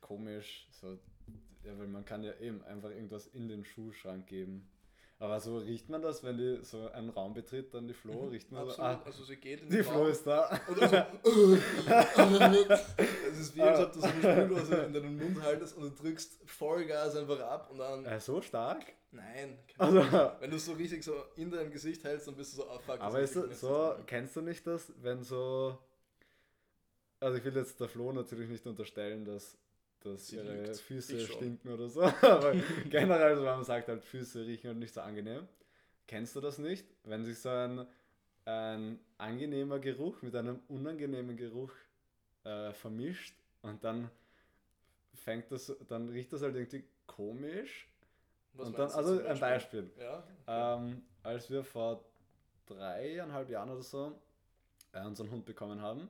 [SPEAKER 2] komisch. So, ja, weil man kann ja eben einfach irgendwas in den Schuhschrank geben. Aber so riecht man das, wenn die so einen Raum betritt, dann die Flo,
[SPEAKER 3] Mhm,
[SPEAKER 2] riecht man so,
[SPEAKER 3] Absolut.
[SPEAKER 2] ah,
[SPEAKER 3] also sie geht in
[SPEAKER 2] die
[SPEAKER 3] den
[SPEAKER 2] Flo
[SPEAKER 3] Raum
[SPEAKER 2] ist da.
[SPEAKER 3] und dann so, es ist wie, als ob du so eine Spüldose in deinen Mund haltest und du drückst Vollgas einfach ab und dann,
[SPEAKER 2] Äh, so stark?
[SPEAKER 3] nein,
[SPEAKER 2] Also,
[SPEAKER 3] wenn du es so richtig so in deinem Gesicht hältst, dann bist du so, ah fuck.
[SPEAKER 2] aber ist so, so,
[SPEAKER 3] so.
[SPEAKER 2] kennst du nicht das, wenn so, also ich will jetzt der Flo natürlich nicht unterstellen, dass, dass
[SPEAKER 3] Sie
[SPEAKER 2] ihre
[SPEAKER 3] lügt.
[SPEAKER 2] Füße stinken oder so, aber generell, so, man sagt halt, Füße riechen halt nicht so angenehm. Kennst du das nicht, wenn sich so ein, ein angenehmer Geruch mit einem unangenehmen Geruch äh, vermischt und dann fängt das, dann riecht das halt irgendwie komisch.
[SPEAKER 3] Was
[SPEAKER 2] und dann, also
[SPEAKER 3] zum
[SPEAKER 2] ein Beispiel.
[SPEAKER 3] Ja?
[SPEAKER 2] Ähm, als wir vor dreieinhalb Jahren oder so äh, unseren Hund bekommen haben,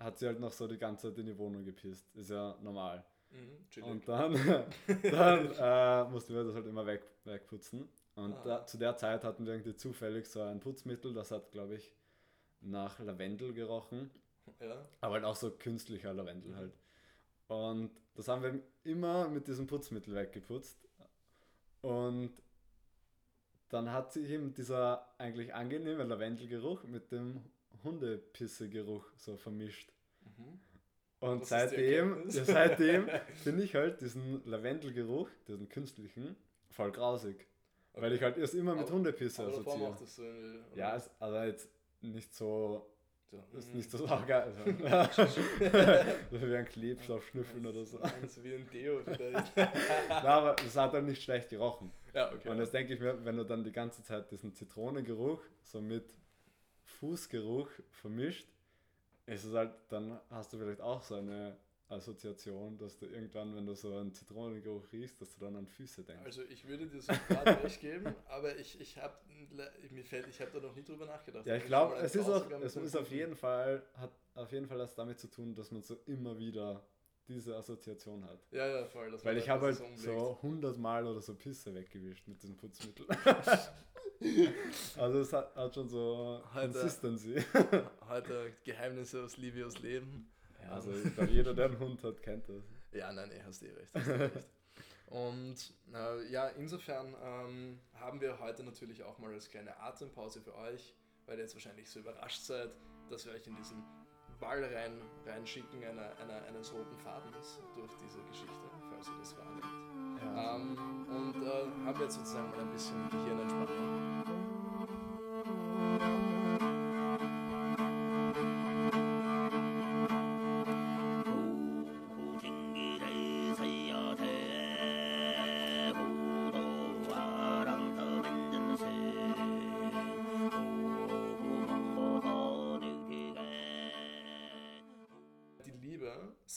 [SPEAKER 2] hat sie halt noch so die ganze Zeit in die Wohnung gepisst. Ist ja normal.
[SPEAKER 3] Mhm.
[SPEAKER 2] Und dann, dann äh, mussten wir das halt immer weg, wegputzen. Und
[SPEAKER 3] Ah.
[SPEAKER 2] da, zu der Zeit hatten wir irgendwie zufällig so ein Putzmittel, das hat, glaube ich, nach Lavendel gerochen.
[SPEAKER 3] ja?
[SPEAKER 2] Aber halt auch so künstlicher Lavendel
[SPEAKER 3] Mhm.
[SPEAKER 2] halt. Und das haben wir immer mit diesem Putzmittel weggeputzt. Und dann hat sich eben dieser eigentlich angenehme Lavendelgeruch mit dem Hundepissegeruch so vermischt.
[SPEAKER 3] Mhm.
[SPEAKER 2] Und seitdem, ja, seitdem finde ich halt diesen Lavendelgeruch, diesen künstlichen, voll grausig. Weil ich halt erst immer mit
[SPEAKER 3] Aber-
[SPEAKER 2] Hundepisse
[SPEAKER 3] Aber
[SPEAKER 2] assoziiere.
[SPEAKER 3] das so eine?
[SPEAKER 2] Ja, ist also jetzt nicht so
[SPEAKER 3] so,
[SPEAKER 2] ist nicht so saugeil. Also, wie ein Klebstoff schnüffeln oder so.
[SPEAKER 3] So wie ein Deo vielleicht.
[SPEAKER 2] Na, aber es hat dann nicht schlecht gerochen.
[SPEAKER 3] ja, okay.
[SPEAKER 2] Und jetzt denke ich mir, wenn du dann die ganze Zeit diesen Zitronengeruch so mit Fußgeruch vermischt, ist es halt, dann hast du vielleicht auch so eine Assoziation, dass du irgendwann, wenn du so einen Zitronengeruch riechst, dass du dann an Füße denkst.
[SPEAKER 3] Also ich würde dir sofort recht geben, aber ich, ich habe mir fällt, ich habe da noch nie drüber nachgedacht.
[SPEAKER 2] ja, ich glaube, es ist auch, es ist auf jeden Fall, hat auf jeden Fall das damit zu tun, dass man so immer wieder diese Assoziation hat.
[SPEAKER 3] Ja, ja, voll.
[SPEAKER 2] Weil ich habe halt so 100 Mal oder so Pisse weggewischt mit diesem Putzmittel. also es hat, hat schon so
[SPEAKER 3] Alter.
[SPEAKER 2] Consistency.
[SPEAKER 3] Heute Geheimnisse aus Liebe aus Leben.
[SPEAKER 2] Ja, also ich glaube, jeder, der einen Hund hat, kennt das.
[SPEAKER 3] Ja, nein, nee, hast eh recht. Hast eh recht. Und äh, ja, insofern ähm, haben wir heute natürlich auch mal als kleine Atempause für euch, weil ihr jetzt wahrscheinlich so überrascht seid, dass wir euch in diesen Ball rein, reinschicken, einer, einer, eines roten Fadens durch diese Geschichte, falls ihr das wahrnehmt.
[SPEAKER 2] Ja.
[SPEAKER 3] Ähm, und äh, haben jetzt sozusagen mal ein bisschen Gehirnentspannung.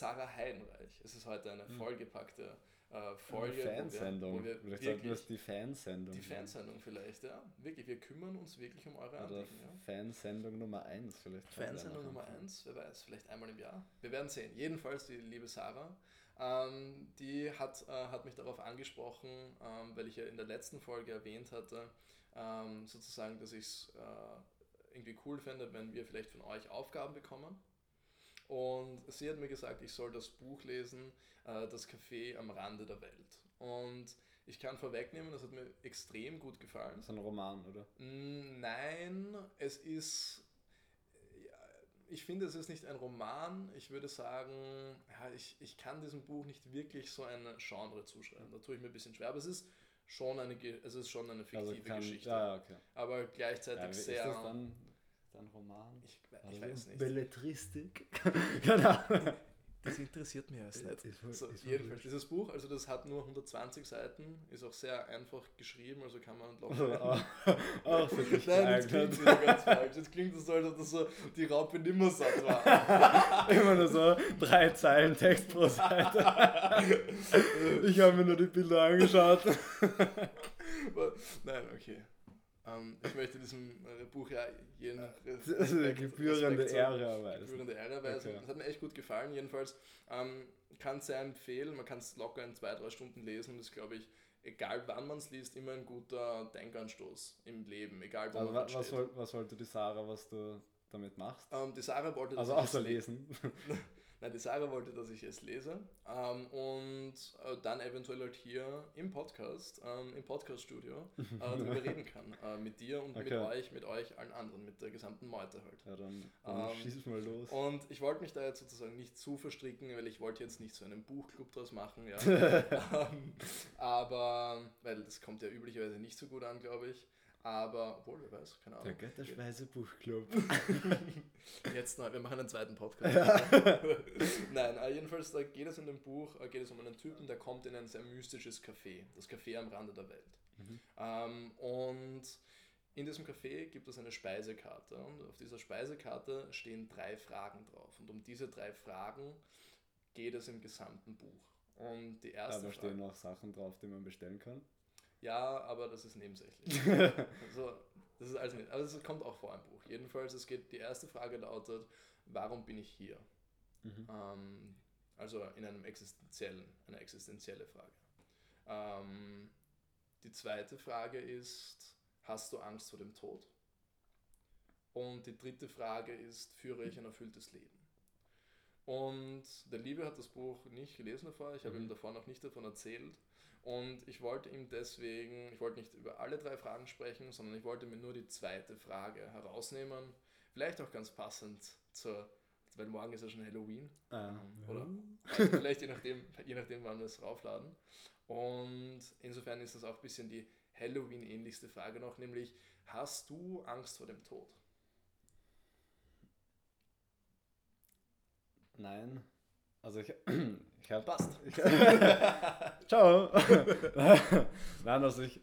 [SPEAKER 3] Sarah Heidenreich. Es ist heute eine vollgepackte äh, Folge.
[SPEAKER 2] Hm. Eine Fansendung.
[SPEAKER 3] Wo wir, wo wir
[SPEAKER 2] Vielleicht sollten wir es die Fansendung
[SPEAKER 3] die. Fansendung vielleicht, ja. Wirklich, wir kümmern uns wirklich um eure
[SPEAKER 2] Oder
[SPEAKER 3] Anliegen. Ja.
[SPEAKER 2] Fansendung Nummer 1 vielleicht.
[SPEAKER 3] Fansendung. Nummer 1, wer weiß, vielleicht einmal im Jahr. Wir werden sehen. Jedenfalls die liebe Sarah, ähm, die hat, äh, hat mich darauf angesprochen, ähm, weil ich ja in der letzten Folge erwähnt hatte, ähm, sozusagen, dass ich es äh, irgendwie cool fände, wenn wir vielleicht von euch Aufgaben bekommen. Und sie hat mir gesagt, ich soll das Buch lesen, äh, Das Café am Rande der Welt. Und ich kann vorwegnehmen, das hat mir extrem gut gefallen.
[SPEAKER 2] Das ist ein Roman, oder?
[SPEAKER 3] Mm, Nein, es ist. ja, Ich finde, es ist nicht ein Roman. Ich würde sagen, ja, ich, ich kann diesem Buch nicht wirklich so ein Genre zuschreiben. Da tue ich mir ein bisschen schwer. Aber es ist schon eine, es ist schon eine fiktive
[SPEAKER 2] Also kann,
[SPEAKER 3] Geschichte.
[SPEAKER 2] Ja, okay.
[SPEAKER 3] Aber gleichzeitig
[SPEAKER 2] Ja,
[SPEAKER 3] sehr.
[SPEAKER 2] Ist ein Roman?
[SPEAKER 3] ich, ich
[SPEAKER 2] Also
[SPEAKER 3] weiß nicht.
[SPEAKER 2] Belletristik? genau.
[SPEAKER 3] Das interessiert mich erst nicht.
[SPEAKER 2] Ist wohl-
[SPEAKER 3] So,
[SPEAKER 2] ist
[SPEAKER 3] jedenfalls, dieses Buch, also das hat nur 120 Seiten, ist auch sehr einfach geschrieben, also kann man
[SPEAKER 2] Also
[SPEAKER 3] locker.
[SPEAKER 2] auch, auch für dich
[SPEAKER 3] Nein, jetzt klingt es ganz falsch. Jetzt klingt es so, als ob das so die Raupe nimmersatt war.
[SPEAKER 2] Immer nur so drei Zeilen Text pro Seite. Ich habe mir nur die Bilder angeschaut.
[SPEAKER 3] Nein, okay. Ähm, ich möchte diesem Buch ja jeden Res-
[SPEAKER 2] Also
[SPEAKER 3] Respekt-
[SPEAKER 2] gebührende
[SPEAKER 3] Respekt
[SPEAKER 2] Ehre erweisen.
[SPEAKER 3] gebührende Ehre erweisen.
[SPEAKER 2] Okay.
[SPEAKER 3] Das hat mir echt gut gefallen. Jedenfalls ähm, kann es sehr empfehlen. Man kann es locker in zwei, drei Stunden lesen. Das ist, glaube ich, egal wann man es liest, immer ein guter Denkanstoß im Leben. Egal wo
[SPEAKER 2] Also,
[SPEAKER 3] man
[SPEAKER 2] was, woll- was wollte die Sarah, was du damit machst?
[SPEAKER 3] Ähm, die Sarah wollte,
[SPEAKER 2] Also
[SPEAKER 3] ich
[SPEAKER 2] außer
[SPEAKER 3] es-
[SPEAKER 2] lesen.
[SPEAKER 3] Nein, die Sarah wollte, dass ich es lese ähm, und äh, dann eventuell halt hier im Podcast, ähm, im Podcast-Studio äh, darüber reden kann. Äh, mit dir und mit
[SPEAKER 2] Okay.
[SPEAKER 3] euch, mit euch, allen anderen, mit der gesamten Meute halt.
[SPEAKER 2] Ja, dann, dann
[SPEAKER 3] Ähm,
[SPEAKER 2] schieß mal los.
[SPEAKER 3] Und ich wollte mich da jetzt sozusagen nicht zu verstricken, weil ich wollte jetzt nicht so einen Buchclub draus machen, ja. ähm, aber, weil das kommt ja üblicherweise nicht so gut an, glaube ich. Aber, obwohl, wer weiß, keine
[SPEAKER 2] Der
[SPEAKER 3] Ahnung.
[SPEAKER 2] Götterspeise-Buchclub.
[SPEAKER 3] Jetzt neu, wir machen einen zweiten Podcast. Nein, äh, jedenfalls da geht es in dem Buch, äh, geht es um einen Typen, der kommt in ein sehr mystisches Café, das Café am Rande der Welt. Ähm, und in diesem Café gibt es eine Speisekarte und auf dieser Speisekarte stehen drei Fragen drauf. Und um diese drei Fragen geht es im gesamten Buch. Und die erste
[SPEAKER 2] Aber
[SPEAKER 3] Frage,
[SPEAKER 2] stehen auch Sachen drauf, die man bestellen kann.
[SPEAKER 3] Ja, aber das ist nebensächlich. also, das ist also nicht, aber es kommt auch vor im Buch. Jedenfalls, es geht, die erste Frage lautet, warum bin ich hier?
[SPEAKER 2] Mhm.
[SPEAKER 3] Ähm, also in einem existenziellen, eine existenzielle Frage. Ähm, die zweite Frage ist, hast du Angst vor dem Tod? Und die dritte Frage ist, führe ich ein erfülltes Leben? Und der Liebe hat das Buch nicht gelesen davor, ich habe
[SPEAKER 2] Mhm.
[SPEAKER 3] ihm davor noch nicht davon erzählt. Und ich wollte ihm deswegen, ich wollte nicht über alle drei Fragen sprechen, sondern ich wollte mir nur die zweite Frage herausnehmen. Vielleicht auch ganz passend zur, weil morgen ist ja schon Halloween.
[SPEAKER 2] Ah,
[SPEAKER 3] Ähm, Oder vielleicht je nachdem, je nachdem, wann wir es raufladen. Und insofern ist das auch ein bisschen die Halloween-ähnlichste Frage noch, nämlich hast du Angst vor dem Tod?
[SPEAKER 2] Nein. Also ich, ich habe...
[SPEAKER 3] Passt.
[SPEAKER 2] Ich, ciao. Nein, also ich...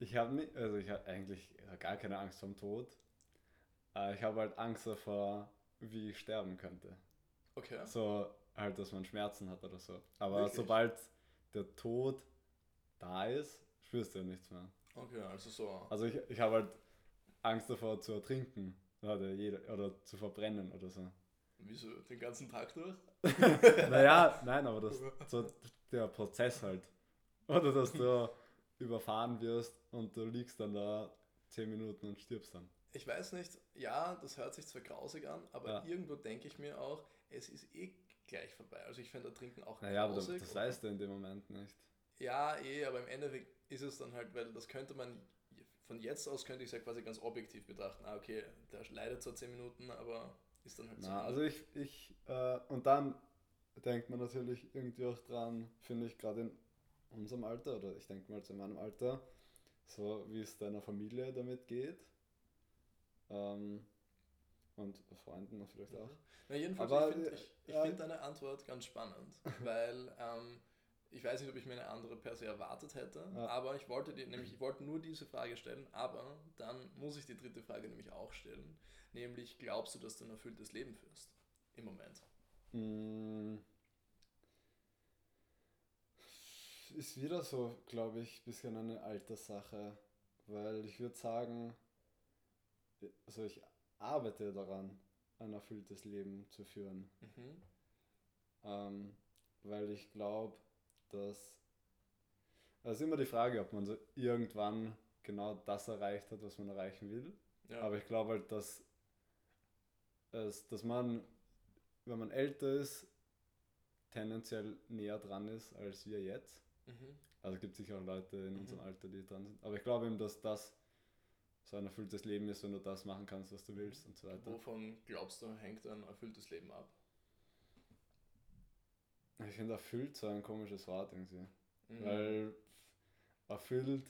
[SPEAKER 2] Ich habe nicht... Also ich habe eigentlich gar keine Angst vom Tod. Äh, Ich habe halt Angst davor, wie ich sterben könnte.
[SPEAKER 3] Okay.
[SPEAKER 2] So halt, dass man Schmerzen hat oder so. Aber
[SPEAKER 3] Wirklich?
[SPEAKER 2] sobald der Tod da ist, spürst du ja nichts mehr.
[SPEAKER 3] Okay, also so.
[SPEAKER 2] Also ich, ich habe halt Angst davor zu ertrinken oder, jeder, oder zu verbrennen oder so.
[SPEAKER 3] Wieso den ganzen Tag durch?
[SPEAKER 2] Naja, nein, aber das, so der Prozess halt. Oder dass du überfahren wirst und du liegst dann da 10 Minuten und stirbst dann.
[SPEAKER 3] Ich weiß nicht, ja, das hört sich zwar grausig an, aber
[SPEAKER 2] Ja.
[SPEAKER 3] irgendwo denke ich mir auch, es ist eh gleich vorbei. Also ich finde Ertrinken auch
[SPEAKER 2] Naja, aber das,
[SPEAKER 3] grausig.
[SPEAKER 2] das weißt du in dem Moment nicht.
[SPEAKER 3] Ja, eh, aber im Endeffekt ist es dann halt, weil das könnte man, von jetzt aus könnte ich es ja quasi ganz objektiv betrachten. Ah, okay, der leidet zwar 10 Minuten, aber ist dann halt so.
[SPEAKER 2] Na, also ich, ich äh, und dann denkt man natürlich irgendwie auch dran, finde ich, gerade in unserem Alter, oder ich denke mal zu meinem Alter, so wie es deiner Familie damit geht. Ähm, und Freunden vielleicht auch.
[SPEAKER 3] Na, jedenfalls,
[SPEAKER 2] Aber,
[SPEAKER 3] ich finde ich, ich
[SPEAKER 2] ja.
[SPEAKER 3] find deine Antwort ganz spannend, weil ähm, ich weiß nicht, ob ich mir eine andere per se erwartet hätte,
[SPEAKER 2] Ja.
[SPEAKER 3] aber ich wollte dir, nämlich ich wollte nur diese Frage stellen, aber dann muss ich die dritte Frage nämlich auch stellen, nämlich glaubst du, dass du ein erfülltes Leben führst im Moment?
[SPEAKER 2] Mm. Ist wieder so, glaube ich, bisschen eine Alterssache, weil ich würde sagen, also ich arbeite daran, ein erfülltes Leben zu führen,
[SPEAKER 3] Mhm.
[SPEAKER 2] ähm, weil ich glaube, dass also immer die Frage, ob man so irgendwann genau das erreicht hat, was man erreichen will.
[SPEAKER 3] Ja.
[SPEAKER 2] Aber ich glaube halt, dass, es, dass man, wenn man älter ist, tendenziell näher dran ist als wir jetzt.
[SPEAKER 3] mhm.
[SPEAKER 2] Also es gibt sicher auch Leute in
[SPEAKER 3] Mhm.
[SPEAKER 2] unserem Alter, die dran sind. Aber ich glaube eben, dass das so ein erfülltes Leben ist, wenn du das machen kannst, was du willst und so weiter.
[SPEAKER 3] Wovon glaubst du, hängt ein erfülltes Leben ab?
[SPEAKER 2] Ich finde erfüllt so ein komisches Wort irgendwie.
[SPEAKER 3] Mhm.
[SPEAKER 2] Weil erfüllt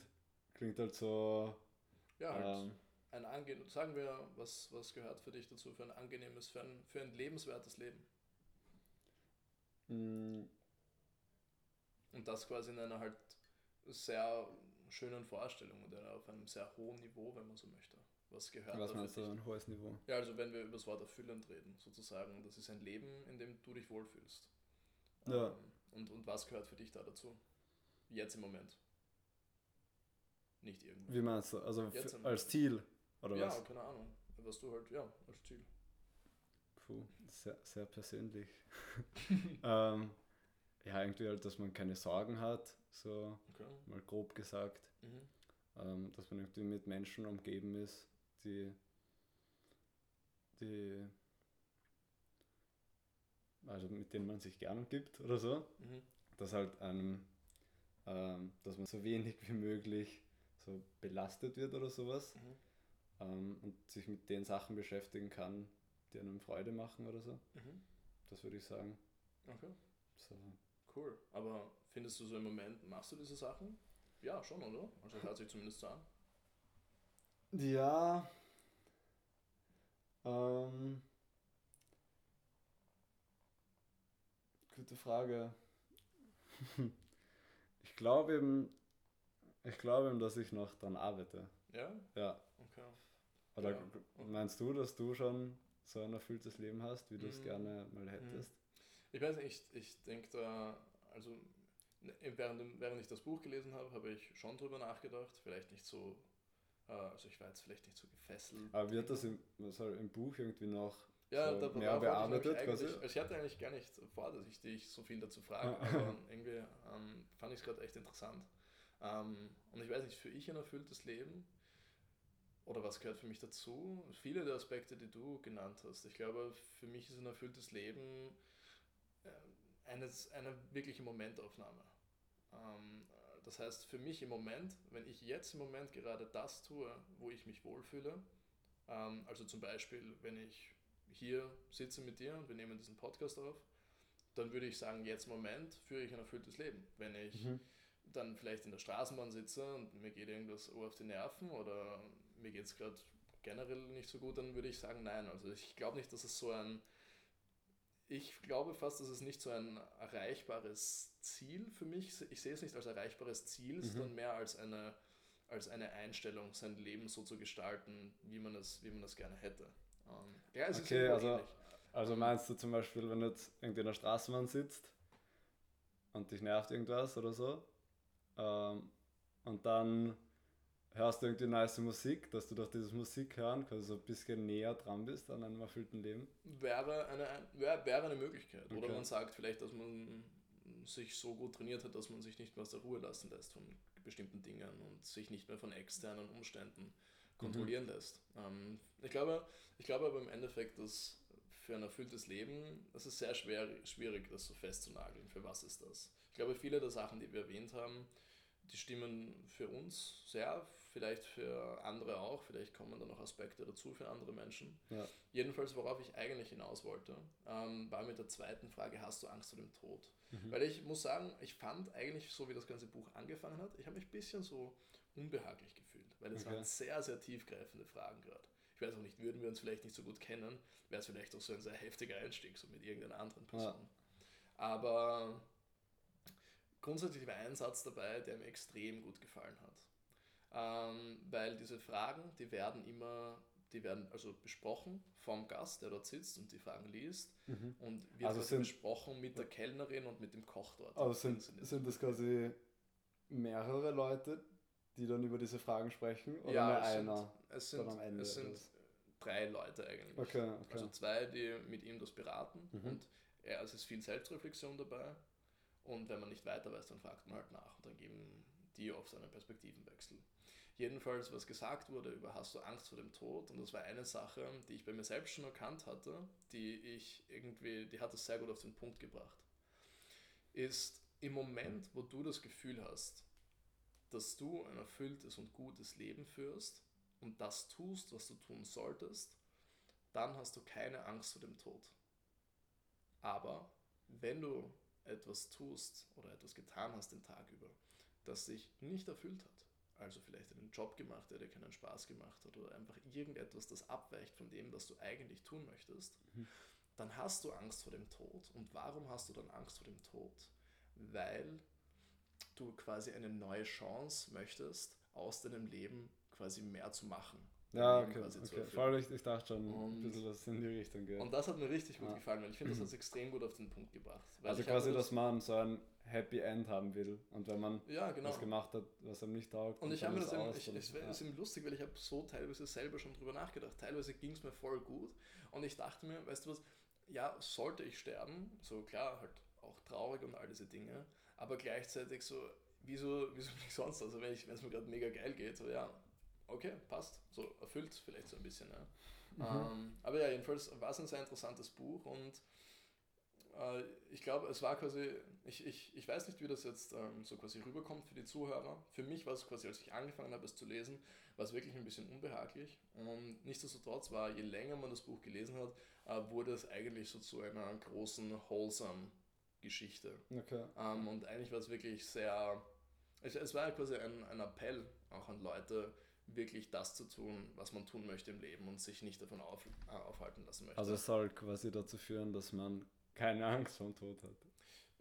[SPEAKER 2] klingt halt so.
[SPEAKER 3] ja, halt
[SPEAKER 2] ähm,
[SPEAKER 3] ein ange sagen wir, was, was gehört für dich dazu für ein angenehmes, für ein, für ein lebenswertes Leben?
[SPEAKER 2] mh,
[SPEAKER 3] Und das quasi in einer halt sehr schönen Vorstellung oder auf einem sehr hohen Niveau, wenn man so möchte. Was gehört
[SPEAKER 2] was meinst du, ein hohes Niveau?
[SPEAKER 3] Ja, also wenn wir über das Wort erfüllend reden, sozusagen, das ist ein Leben, in dem du dich wohlfühlst.
[SPEAKER 2] Ja.
[SPEAKER 3] Ähm, und, und was gehört für dich da dazu? Jetzt im Moment. Nicht irgendwo.
[SPEAKER 2] Wie meinst du? Also als Ziel? Oder
[SPEAKER 3] ja,
[SPEAKER 2] was?
[SPEAKER 3] keine Ahnung. Was du halt, ja, als Ziel.
[SPEAKER 2] Puh, sehr, sehr persönlich. ähm, ja, irgendwie halt, dass man keine Sorgen hat, so
[SPEAKER 3] Okay.
[SPEAKER 2] mal grob gesagt.
[SPEAKER 3] Mhm.
[SPEAKER 2] Ähm, dass man irgendwie mit Menschen umgeben ist, die, die also mit denen man sich gern umgibt oder so,
[SPEAKER 3] Mhm.
[SPEAKER 2] dass halt einem, ähm, dass man so wenig wie möglich so belastet wird oder sowas
[SPEAKER 3] Mhm.
[SPEAKER 2] Ähm, und sich mit den Sachen beschäftigen kann, die einem Freude machen oder so.
[SPEAKER 3] Mhm.
[SPEAKER 2] Das würde ich sagen.
[SPEAKER 3] Okay,
[SPEAKER 2] So.
[SPEAKER 3] cool. Aber findest du so im Moment, machst du diese Sachen? Ja, schon, oder? Also hört sich zumindest so an.
[SPEAKER 2] Ja. Ähm, gute Frage. Ich glaube eben, ich glaube eben, dass ich noch dran arbeite.
[SPEAKER 3] Ja?
[SPEAKER 2] Ja.
[SPEAKER 3] Okay.
[SPEAKER 2] Oder
[SPEAKER 3] Ja.
[SPEAKER 2] meinst du, dass du schon so ein erfülltes Leben hast, wie du es
[SPEAKER 3] Mhm.
[SPEAKER 2] gerne mal hättest?
[SPEAKER 3] Ich weiß nicht, ich, ich denke da, also ne, während, während ich das Buch gelesen habe, habe ich schon drüber nachgedacht. Vielleicht nicht so, äh, also ich war jetzt vielleicht nicht so gefesselt.
[SPEAKER 2] Aber wird das im, also im Buch irgendwie noch
[SPEAKER 3] Ja,
[SPEAKER 2] so
[SPEAKER 3] da,
[SPEAKER 2] mehr
[SPEAKER 3] ich
[SPEAKER 2] bearbeitet
[SPEAKER 3] nämlich
[SPEAKER 2] quasi?
[SPEAKER 3] Also ich hatte eigentlich gar nicht vor, dass ich dich so viel dazu frage,
[SPEAKER 2] Ah.
[SPEAKER 3] aber irgendwie ähm, fand ich es gerade echt interessant. Ähm, und ich weiß nicht, für ich ein erfülltes Leben oder was gehört für mich dazu? Viele der Aspekte, die du genannt hast. Ich glaube, für mich ist ein erfülltes Leben äh, eines, eine wirkliche Momentaufnahme. Ähm, das heißt, für mich im Moment, wenn ich jetzt im Moment gerade das tue, wo ich mich wohlfühle, ähm, also zum Beispiel, wenn ich hier sitze mit dir und wir nehmen diesen Podcast auf, dann würde ich sagen, jetzt im Moment führe ich ein erfülltes Leben. Wenn ich
[SPEAKER 2] Mhm.
[SPEAKER 3] dann vielleicht in der Straßenbahn sitze und mir geht irgendwas auf die Nerven oder mir geht es gerade generell nicht so gut, dann würde ich sagen, nein. Also ich glaube nicht, dass es so ein, ich glaube fast, dass es nicht so ein erreichbares Ziel für mich, ich sehe es nicht als erreichbares Ziel,
[SPEAKER 2] Mhm.
[SPEAKER 3] sondern mehr als eine, als eine Einstellung, sein Leben so zu gestalten, wie man es, wie man es gerne hätte. Ähm, ja, es ist
[SPEAKER 2] Okay,
[SPEAKER 3] irgendwo
[SPEAKER 2] also,
[SPEAKER 3] ähnlich.
[SPEAKER 2] also meinst du zum Beispiel, wenn du jetzt irgendwie in der Straßenbahn sitzt und dich nervt irgendwas oder so ähm, und dann hörst du irgendwie nice Musik, dass du durch dieses Musik hören quasi so ein bisschen näher dran bist an einem erfüllten Leben?
[SPEAKER 3] wäre eine, wäre, wäre eine Möglichkeit. Oder
[SPEAKER 2] Okay.
[SPEAKER 3] man sagt vielleicht, dass man sich so gut trainiert hat, dass man sich nicht mehr aus der Ruhe lassen lässt von bestimmten Dingen und sich nicht mehr von externen Umständen kontrollieren lässt. Ähm, ich, glaube, ich glaube aber im Endeffekt, dass für ein erfülltes Leben, das ist sehr schwer, schwierig, das so festzunageln. Für was ist das? Ich glaube, viele der Sachen, die wir erwähnt haben, die stimmen für uns sehr, vielleicht für andere auch, vielleicht kommen da noch Aspekte dazu für andere Menschen.
[SPEAKER 2] Ja.
[SPEAKER 3] Jedenfalls, worauf ich eigentlich hinaus wollte, ähm, war mit der zweiten Frage, hast du Angst vor dem Tod?
[SPEAKER 2] Mhm.
[SPEAKER 3] Weil ich muss sagen, ich fand eigentlich, so wie das ganze Buch angefangen hat, ich habe mich ein bisschen so unbehaglich gefühlt, weil es
[SPEAKER 2] Okay.
[SPEAKER 3] waren sehr, sehr tiefgreifende Fragen gerade. Ich weiß auch nicht, würden wir uns vielleicht nicht so gut kennen, wäre es vielleicht auch so ein sehr heftiger Einstieg, so mit irgendeiner anderen Person. Aber grundsätzlich war ein Satz dabei, der mir extrem gut gefallen hat. Ähm, weil diese Fragen, die werden immer, die werden also besprochen vom Gast, der dort sitzt und die Fragen liest
[SPEAKER 2] Mhm.
[SPEAKER 3] und wird
[SPEAKER 2] Also sind-
[SPEAKER 3] besprochen mit der Kellnerin und mit dem Koch dort. Das
[SPEAKER 2] sind,
[SPEAKER 3] sind-
[SPEAKER 2] sind das quasi mehrere Leute, die dann über diese Fragen sprechen? Oder
[SPEAKER 3] ja,
[SPEAKER 2] nur
[SPEAKER 3] es
[SPEAKER 2] einer?
[SPEAKER 3] Sind, es sind,
[SPEAKER 2] am Ende
[SPEAKER 3] es sind drei Leute eigentlich.
[SPEAKER 2] Okay, okay.
[SPEAKER 3] Also zwei, die mit ihm das beraten
[SPEAKER 2] Mhm.
[SPEAKER 3] und er, also es ist viel Selbstreflexion dabei. Und wenn man nicht weiter weiß, dann fragt man halt nach und dann geben die oft einen Perspektivenwechsel. Jedenfalls, was gesagt wurde über hast du Angst vor dem Tod, und das war eine Sache, die ich bei mir selbst schon erkannt hatte, die ich irgendwie, die hat es sehr gut auf den Punkt gebracht, ist im Moment, wo du das Gefühl hast, dass du ein erfülltes und gutes Leben führst und das tust, was du tun solltest, dann hast du keine Angst vor dem Tod. Aber wenn du etwas tust oder etwas getan hast den Tag über, das dich nicht erfüllt hat, also vielleicht einen Job gemacht, der dir keinen Spaß gemacht hat oder einfach irgendetwas, das abweicht von dem, was du eigentlich tun möchtest,
[SPEAKER 2] Mhm.
[SPEAKER 3] dann hast du Angst vor dem Tod. Und warum hast du dann Angst vor dem Tod? Weil du quasi eine neue Chance möchtest, aus deinem Leben quasi mehr zu machen.
[SPEAKER 2] Ja, okay. okay. Voll, ich, ich dachte schon ein
[SPEAKER 3] Und-
[SPEAKER 2] bisschen, dass es in die Richtung geht.
[SPEAKER 3] Und das hat mir richtig gut
[SPEAKER 2] Ja.
[SPEAKER 3] gefallen, weil ich finde, das hat es extrem gut auf den Punkt gebracht. Weil
[SPEAKER 2] also
[SPEAKER 3] ich habe
[SPEAKER 2] quasi,
[SPEAKER 3] das-
[SPEAKER 2] dass man so ein Happy End haben will. Und wenn man
[SPEAKER 3] Ja, genau.
[SPEAKER 2] was gemacht hat, was einem nicht taugt,
[SPEAKER 3] Und ich habe mir
[SPEAKER 2] ist
[SPEAKER 3] das eben, ich, es ist
[SPEAKER 2] ja.
[SPEAKER 3] eben lustig, weil ich habe so teilweise selber schon drüber nachgedacht. Teilweise ging es mir voll gut und ich dachte mir, weißt du was, ja, sollte ich sterben, so klar, halt auch traurig und all diese Dinge, aber gleichzeitig so, wieso, wieso nicht sonst? Also wenn es mir gerade mega geil geht, so ja, okay, passt, so erfüllt vielleicht so ein bisschen. Ja.
[SPEAKER 2] Mhm.
[SPEAKER 3] Ähm, aber ja, jedenfalls war es ein sehr interessantes Buch und äh, ich glaube, es war quasi, ich, ich, ich weiß nicht, wie das jetzt ähm, so quasi rüberkommt für die Zuhörer. Für mich war es quasi, als ich angefangen habe, es zu lesen, war es wirklich ein bisschen unbehaglich. Und nichtsdestotrotz war, je länger man das Buch gelesen hat, äh, wurde es eigentlich so zu einer großen, wholesome Geschichte.
[SPEAKER 2] Okay.
[SPEAKER 3] Ähm, und eigentlich war es wirklich sehr, es, es war quasi ein, ein Appell auch an Leute, wirklich das zu tun, was man tun möchte im Leben und sich nicht davon auf, äh, aufhalten lassen möchte.
[SPEAKER 2] Also es soll quasi dazu führen, dass man keine Angst vor dem Tod hat.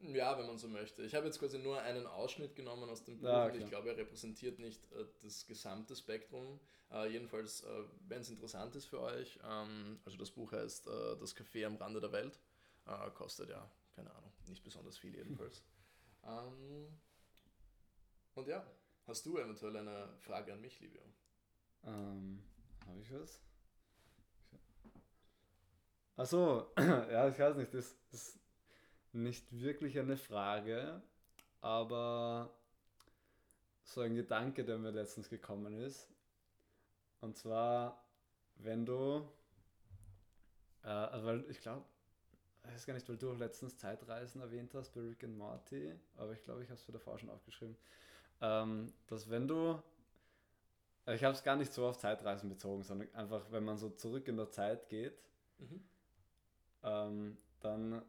[SPEAKER 3] Ja, wenn man so möchte. Ich habe jetzt quasi nur einen Ausschnitt genommen aus dem Buch
[SPEAKER 2] Ah,
[SPEAKER 3] und ich glaube, er repräsentiert nicht äh, das gesamte Spektrum. Äh, jedenfalls, äh, wenn es interessant ist für euch, ähm, also das Buch heißt äh, Das Café am Rande der Welt, äh, kostet ja, keine Ahnung, nicht besonders viel jedenfalls. ähm, und ja, hast du eventuell eine Frage an mich, Livio?
[SPEAKER 2] Ähm, habe ich was? Achso, ja, ich weiß nicht, das ist nicht wirklich eine Frage, aber so ein Gedanke, der mir letztens gekommen ist. Und zwar, wenn du, äh, also weil ich glaube, ich weiß gar nicht, weil du auch letztens Zeitreisen erwähnt hast bei Rick and Morty, aber ich glaube, ich habe es für davor schon aufgeschrieben, ähm, dass wenn du also ich habe es gar nicht so auf Zeitreisen bezogen, sondern einfach, wenn man so zurück in der Zeit geht,
[SPEAKER 3] Mhm.
[SPEAKER 2] ähm, dann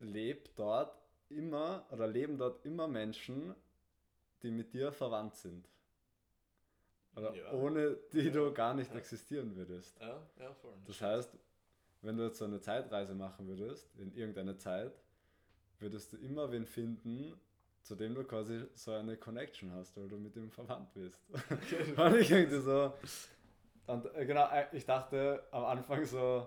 [SPEAKER 2] lebt dort immer oder leben dort immer Menschen, die mit dir verwandt sind. Oder
[SPEAKER 3] Ja.
[SPEAKER 2] ohne die
[SPEAKER 3] Ja.
[SPEAKER 2] du gar nicht
[SPEAKER 3] Ja.
[SPEAKER 2] existieren würdest. Das heißt, wenn du jetzt so eine Zeitreise machen würdest, in irgendeine Zeit, würdest du immer wen finden, zu dem du quasi so eine Connection hast, weil du mit ihm verwandt bist. Fand ich irgendwie so. Und äh, genau, äh, ich dachte am Anfang so,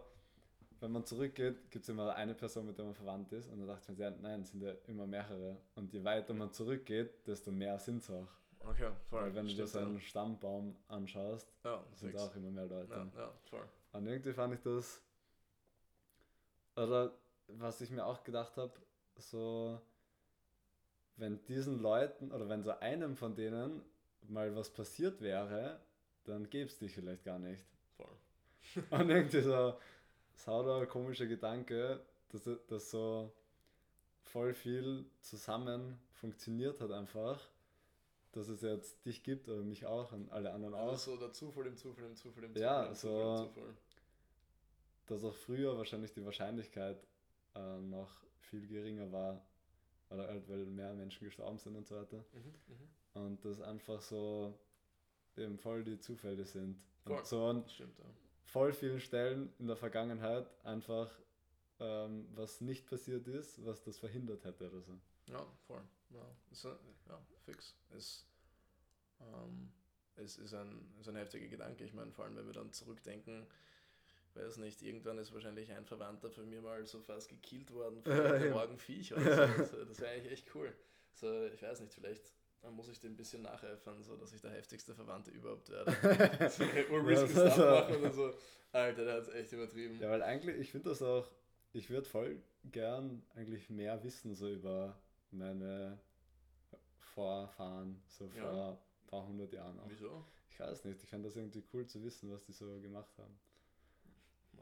[SPEAKER 2] wenn man zurückgeht, gibt es immer eine Person, mit der man verwandt ist. Und dann dachte ich mir, nein, es sind ja immer mehrere. Und je weiter man zurückgeht, desto mehr sind es auch.
[SPEAKER 3] Okay, voll.
[SPEAKER 2] Weil wenn du dir so einen Stammbaum anschaust,
[SPEAKER 3] ja.
[SPEAKER 2] Sind auch immer mehr Leute.
[SPEAKER 3] Ja, ja, voll.
[SPEAKER 2] Und irgendwie fand ich das, oder was ich mir auch gedacht habe, so, wenn diesen Leuten oder wenn so einem von denen mal was passiert wäre, dann gäbe es dich vielleicht gar nicht.
[SPEAKER 3] Voll.
[SPEAKER 2] Und irgendwie so, sauder komischer Gedanke, dass, dass so voll viel zusammen funktioniert hat einfach, dass es jetzt dich gibt oder mich auch und alle anderen auch.
[SPEAKER 3] Also so der Zufall im Zufall im Zufall im Zufall
[SPEAKER 2] Ja,
[SPEAKER 3] im
[SPEAKER 2] so-
[SPEAKER 3] Zufall im Zufall.
[SPEAKER 2] dass auch früher wahrscheinlich die Wahrscheinlichkeit äh, noch viel geringer war, oder halt, weil mehr Menschen gestorben sind und so weiter.
[SPEAKER 3] Mhm, mhm.
[SPEAKER 2] Und das einfach so eben voll die Zufälle sind.
[SPEAKER 3] Voll.
[SPEAKER 2] Und so an
[SPEAKER 3] stimmt, ja.
[SPEAKER 2] voll vielen Stellen in der Vergangenheit einfach ähm, was nicht passiert ist, was das verhindert hätte oder so.
[SPEAKER 3] Ja, voll. Ja, ist, ja fix. Es, ähm, es ist, ein, ist ein heftiger Gedanke. Ich meine, vor allem, wenn wir dann zurückdenken, weiß nicht, irgendwann ist wahrscheinlich ein Verwandter von mir mal so fast gekillt worden von
[SPEAKER 2] Ja,
[SPEAKER 3] einem
[SPEAKER 2] ja.
[SPEAKER 3] Morgenviech oder so. Das wäre eigentlich echt cool. So, ich weiß nicht, vielleicht dann muss ich dem ein bisschen nacheifern, so dass ich der heftigste Verwandte überhaupt werde. so,
[SPEAKER 2] Ja,
[SPEAKER 3] Stuff
[SPEAKER 2] so.
[SPEAKER 3] machen und so. Alter, der hat es echt übertrieben.
[SPEAKER 2] Ja, weil eigentlich, ich finde das auch, ich würde voll gern eigentlich mehr wissen, so über meine Vorfahren, so
[SPEAKER 3] Ja.
[SPEAKER 2] vor ein paar hundert Jahren auch.
[SPEAKER 3] Wieso?
[SPEAKER 2] Ich weiß nicht, ich fand das irgendwie cool zu wissen, was die so gemacht haben.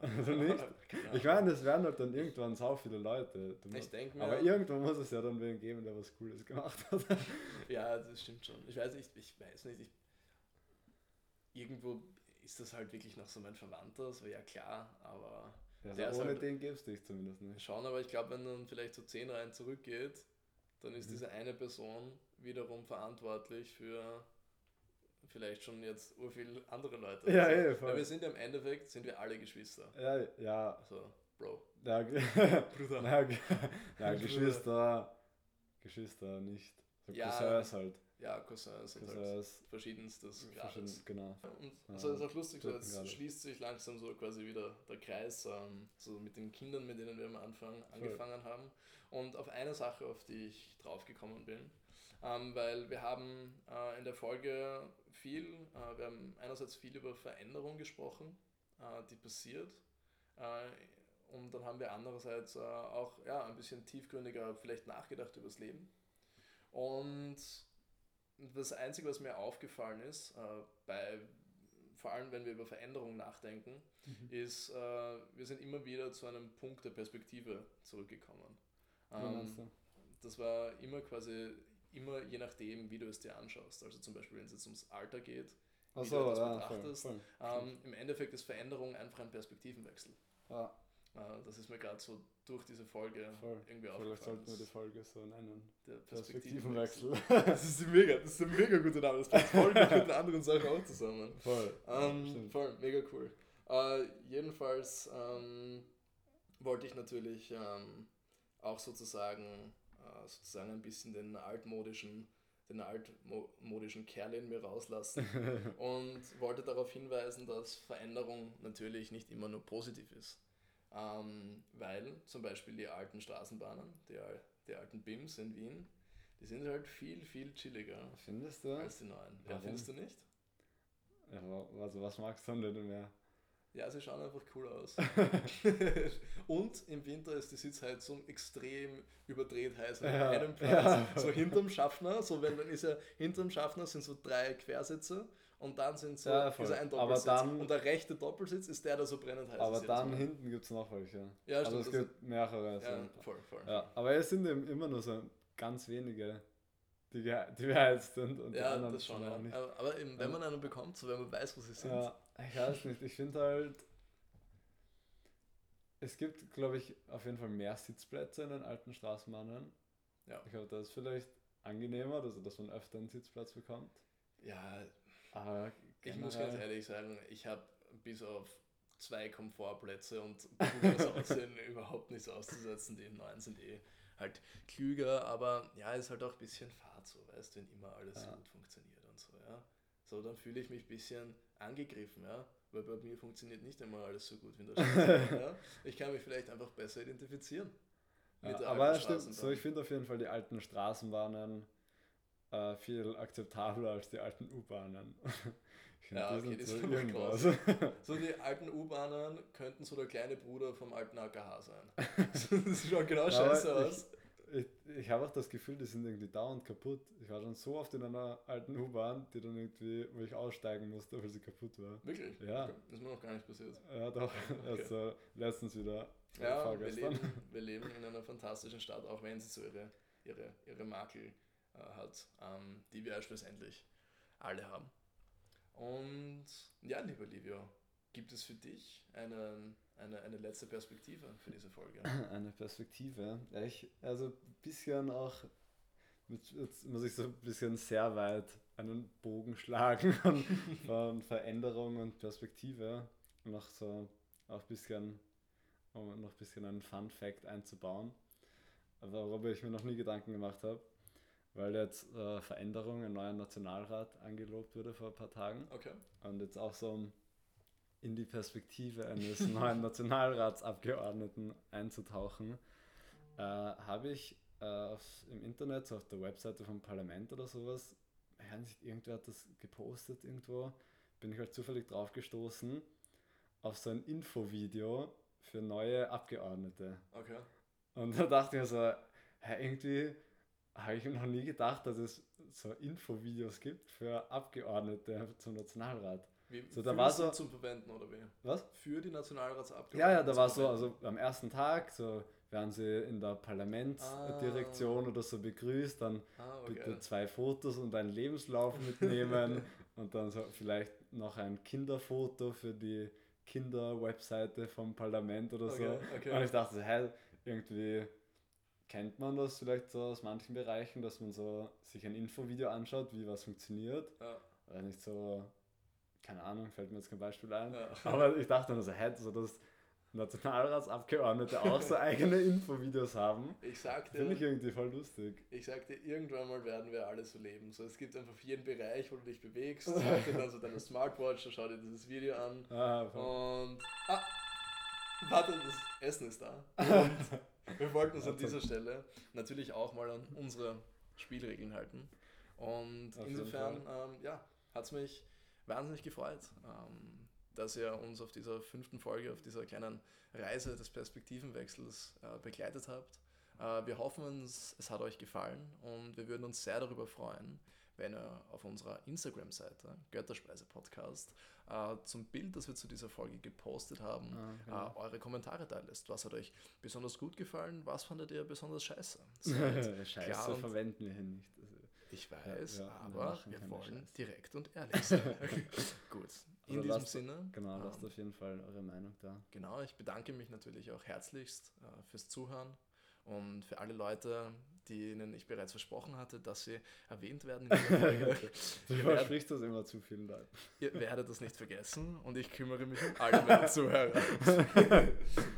[SPEAKER 2] Also nicht? Ich meine, es werden halt dann irgendwann sau viele Leute. Du
[SPEAKER 3] Ich denke mir.
[SPEAKER 2] aber irgendwann muss es ja dann wen geben, der was Cooles gemacht hat.
[SPEAKER 3] Ja, das stimmt schon. Ich weiß nicht, ich weiß nicht, ich, irgendwo ist das halt wirklich noch so mein Verwandter, so ja klar, aber
[SPEAKER 2] Ja, also ohne
[SPEAKER 3] halt-
[SPEAKER 2] den gibst dich zumindest nicht.
[SPEAKER 3] schauen, aber ich glaube, wenn man vielleicht so zehn Reihen zurückgeht, dann ist
[SPEAKER 2] Mhm.
[SPEAKER 3] diese eine Person wiederum verantwortlich für vielleicht schon jetzt ur viel andere Leute.
[SPEAKER 2] Ja,
[SPEAKER 3] Also,
[SPEAKER 2] eh, voll.
[SPEAKER 3] Weil wir sind ja im Endeffekt, sind wir alle Geschwister.
[SPEAKER 2] Ja, ja,
[SPEAKER 3] Also, Bro.
[SPEAKER 2] ja,
[SPEAKER 3] Bruder.
[SPEAKER 2] ja, ja Geschwister, Geschwister nicht. So
[SPEAKER 3] Ja.
[SPEAKER 2] Cousins halt.
[SPEAKER 3] Ja, Cousins und halt
[SPEAKER 2] Cousins,
[SPEAKER 3] verschiedenstes Grades.
[SPEAKER 2] genau.
[SPEAKER 3] Und
[SPEAKER 2] Ja,
[SPEAKER 3] so ist auch lustig, so jetzt
[SPEAKER 2] Grades.
[SPEAKER 3] schließt sich langsam so quasi wieder der Kreis, ähm, so mit den Kindern, mit denen wir am Anfang angefangen haben. Und auf eine Sache, auf die ich draufgekommen bin, ähm, weil wir haben äh, in der Folge viel, äh, wir haben einerseits viel über Veränderung gesprochen, äh, die passiert. Äh, und dann haben wir andererseits auch ja, ein bisschen tiefgründiger vielleicht nachgedacht über das Leben. Und das Einzige, was mir aufgefallen ist, bei vor allem wenn wir über Veränderung nachdenken,
[SPEAKER 2] Mhm.
[SPEAKER 3] ist, wir sind immer wieder zu einem Punkt der Perspektive zurückgekommen. Ähm, das war immer quasi, immer je nachdem, wie du es dir anschaust. Also zum Beispiel, wenn es jetzt ums Alter geht, wie
[SPEAKER 2] so,
[SPEAKER 3] du das
[SPEAKER 2] ja, voll,
[SPEAKER 3] betrachtest.
[SPEAKER 2] voll.
[SPEAKER 3] Ähm, Im Endeffekt ist Veränderung einfach ein Perspektivenwechsel.
[SPEAKER 2] Ja,
[SPEAKER 3] Äh, das ist mir gerade so durch diese Folge
[SPEAKER 2] voll.
[SPEAKER 3] irgendwie
[SPEAKER 2] Vielleicht
[SPEAKER 3] aufgefallen.
[SPEAKER 2] sollten wir die Folge so nennen.
[SPEAKER 3] der
[SPEAKER 2] Perspektivenwechsel.
[SPEAKER 3] Das ist ein mega, das ist ein mega guter Name. Das passt voll mit den anderen Sachen auch zusammen.
[SPEAKER 2] voll.
[SPEAKER 3] Ähm, voll, mega cool. Äh, jedenfalls ähm, wollte ich natürlich ähm, auch sozusagen, sozusagen ein bisschen den altmodischen, den altmodischen Kerl in mir rauslassen und wollte darauf hinweisen, dass Veränderung natürlich nicht immer nur positiv ist. Ähm, weil zum Beispiel die alten Straßenbahnen, die, die alten BIMs in Wien, die sind halt viel, viel chilliger
[SPEAKER 2] Findest du?
[SPEAKER 3] als die neuen. Ja,
[SPEAKER 2] Warum?
[SPEAKER 3] findest du nicht?
[SPEAKER 2] Ja, also was magst du denn mehr?
[SPEAKER 3] Ja, sie schauen einfach cool aus. und im Winter ist die Sitzheizung extrem überdreht heiß an
[SPEAKER 2] Ja,
[SPEAKER 3] einem Platz.
[SPEAKER 2] ja.
[SPEAKER 3] So hinterm Schaffner, so wenn dann ist ja hinterm Schaffner sind so drei Quersitze und dann sind so
[SPEAKER 2] Ja, voll.
[SPEAKER 3] ist ein
[SPEAKER 2] Aber
[SPEAKER 3] Doppelsitz.
[SPEAKER 2] dann-
[SPEAKER 3] und der rechte Doppelsitz ist der, der so brennend heiß
[SPEAKER 2] Aber
[SPEAKER 3] ist. jedes
[SPEAKER 2] dann
[SPEAKER 3] Mal.
[SPEAKER 2] hinten gibt es noch welche.
[SPEAKER 3] Ja,
[SPEAKER 2] also
[SPEAKER 3] stimmt,
[SPEAKER 2] es
[SPEAKER 3] das
[SPEAKER 2] gibt mehrere. so
[SPEAKER 3] Ja, voll, voll.
[SPEAKER 2] Ja, aber es sind eben immer nur so ganz wenige, die, die beheizt sind und
[SPEAKER 3] Ja, das schon. Ja.
[SPEAKER 2] auch nicht.
[SPEAKER 3] Aber, aber eben, wenn man einen bekommt, so wenn man weiß, wo sie sind.
[SPEAKER 2] Ja, ich weiß nicht. Ich finde halt, es gibt, glaube ich, auf jeden Fall mehr Sitzplätze in den alten Straßenbahnen.
[SPEAKER 3] Ja.
[SPEAKER 2] Ich glaube, das ist vielleicht angenehmer, also dass man öfter einen Sitzplatz bekommt.
[SPEAKER 3] ja
[SPEAKER 2] Aber
[SPEAKER 3] Ich muss ganz ehrlich sagen, ich habe bis auf zwei Komfortplätze und das Aussehen überhaupt nichts auszusetzen. Die neuen sind eh halt klüger, aber ja, ist halt auch ein bisschen Fahrt so, weißt du, wenn immer alles
[SPEAKER 2] Ja.
[SPEAKER 3] gut funktioniert und so, ja. So, dann fühle ich mich ein bisschen angegriffen, ja, weil bei mir funktioniert nicht immer alles so gut wie in der Straßenbahn, ja. Ich kann mich vielleicht einfach besser identifizieren.
[SPEAKER 2] Ja, aber stimmt, so ich finde auf jeden Fall die alten Straßenbahnen äh, viel akzeptabler als die alten U-Bahnen.
[SPEAKER 3] Ja, okay,
[SPEAKER 2] sind so
[SPEAKER 3] aber
[SPEAKER 2] irgendwas.
[SPEAKER 3] So die alten U-Bahnen könnten so der kleine Bruder vom alten AKH sein. das schaut genau scheiße aus.
[SPEAKER 2] Ich, ich habe auch das Gefühl, die sind irgendwie dauernd kaputt. Ich war schon so oft in einer alten U-Bahn, die dann irgendwie, wo ich aussteigen musste, weil sie kaputt war.
[SPEAKER 3] Wirklich?
[SPEAKER 2] Ja.
[SPEAKER 3] Okay. Ist mir noch gar nicht passiert.
[SPEAKER 2] Ja, doch. Also letztens wieder.
[SPEAKER 3] Ja, wir leben, wir leben in einer fantastischen Stadt, auch wenn sie so ihre, ihre, ihre Makel äh, hat, ähm, die wir schlussendlich alle haben. Und ja, lieber Livio, gibt es für dich einen, eine, eine letzte Perspektive für diese Folge?
[SPEAKER 2] Eine Perspektive. Ich, also ein bisschen auch, jetzt muss ich so ein bisschen sehr weit einen Bogen schlagen von, Veränderung und Perspektive. Noch so auch ein bisschen, um noch ein bisschen einen Fun Fact einzubauen. Worüber ich mir noch nie Gedanken gemacht habe, weil jetzt äh, Veränderung, ein neuer Nationalrat angelobt wurde vor ein paar Tagen.
[SPEAKER 3] Okay.
[SPEAKER 2] Und jetzt auch so um in die Perspektive eines neuen Nationalratsabgeordneten einzutauchen, äh, habe ich äh, aufs, im Internet, so auf der Webseite vom Parlament oder sowas, nicht, irgendwer hat das gepostet irgendwo, bin ich halt zufällig drauf gestoßen, auf so ein Infovideo für neue Abgeordnete.
[SPEAKER 3] Okay.
[SPEAKER 2] Und da dachte ich mir so, hä, irgendwie habe ich noch nie gedacht, dass es so Infovideos gibt für Abgeordnete zum Nationalrat. So, da war so-
[SPEAKER 3] zum Verwenden oder wie?
[SPEAKER 2] Was?
[SPEAKER 3] Für die Nationalratsabgeordneten.
[SPEAKER 2] Ja, ja, da war so, also am ersten Tag, so werden sie in der Parlamentsdirektion
[SPEAKER 3] Ah.
[SPEAKER 2] oder so begrüßt, dann
[SPEAKER 3] Ah,
[SPEAKER 2] bitte
[SPEAKER 3] okay.
[SPEAKER 2] zwei Fotos und einen Lebenslauf mitnehmen und dann so vielleicht noch ein Kinderfoto für die Kinderwebseite vom Parlament oder so.
[SPEAKER 3] Okay, okay.
[SPEAKER 2] Und ich dachte, hä, irgendwie kennt man das vielleicht so aus manchen Bereichen, dass man so sich ein Infovideo anschaut, wie was funktioniert.
[SPEAKER 3] Ja,
[SPEAKER 2] Oder nicht so, keine Ahnung, fällt mir jetzt kein Beispiel ein.
[SPEAKER 3] ja.
[SPEAKER 2] Aber ich dachte nur so, hä, so dass Nationalratsabgeordnete auch so eigene Infovideos haben.
[SPEAKER 3] Ich sagte,
[SPEAKER 2] Finde ich irgendwie voll lustig.
[SPEAKER 3] Ich sagte, irgendwann mal werden wir alle so leben. So, es gibt einfach jeden Bereich, wo du dich bewegst. Sag dir dann so deine Smartwatch, dann schau dir dieses Video an.
[SPEAKER 2] Ah.
[SPEAKER 3] Und. Ah! Warte, das Essen ist da. Und wir wollten uns an dieser Stelle natürlich auch mal an unsere Spielregeln halten. Und
[SPEAKER 2] Auf
[SPEAKER 3] insofern, ähm, ja, hat es mich wahnsinnig gefreut, ähm, dass ihr uns auf dieser fünften Folge, auf dieser kleinen Reise des Perspektivenwechsels äh, begleitet habt. Äh, wir hoffen, es, es hat euch gefallen und wir würden uns sehr darüber freuen, wenn ihr auf unserer Instagram-Seite, Götterspeise Podcast, äh, zum Bild, das wir zu dieser Folge gepostet haben,
[SPEAKER 2] Ah, genau.
[SPEAKER 3] äh, eure Kommentare da lässt. Was hat euch besonders gut gefallen? Was fandet ihr besonders scheiße?
[SPEAKER 2] Scheiße verwenden wir hier nicht.
[SPEAKER 3] Ich weiß,
[SPEAKER 2] Ja, ja,
[SPEAKER 3] aber wir wollen direkt und ehrlich sein. Gut, in
[SPEAKER 2] Also
[SPEAKER 3] diesem
[SPEAKER 2] lasst-
[SPEAKER 3] Sinne.
[SPEAKER 2] genau,
[SPEAKER 3] ähm,
[SPEAKER 2] lasst auf jeden Fall eure Meinung da.
[SPEAKER 3] Genau, ich bedanke mich natürlich auch herzlichst äh, fürs Zuhören und für alle Leute, denen ich bereits versprochen hatte, dass sie erwähnt werden in dieser Folge.
[SPEAKER 2] Du versprichst das immer zu vielen Leuten.
[SPEAKER 3] ihr werdet das nicht vergessen und ich kümmere mich um alle meine Zuhörer.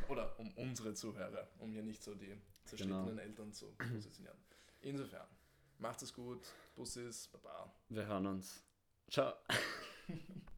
[SPEAKER 3] Oder um unsere Zuhörer, um hier nicht so die zerschnittenen
[SPEAKER 2] Genau.
[SPEAKER 3] Eltern zu positionieren. Insofern, macht es gut, Bussis, Baba.
[SPEAKER 2] Wir hören uns. Ciao.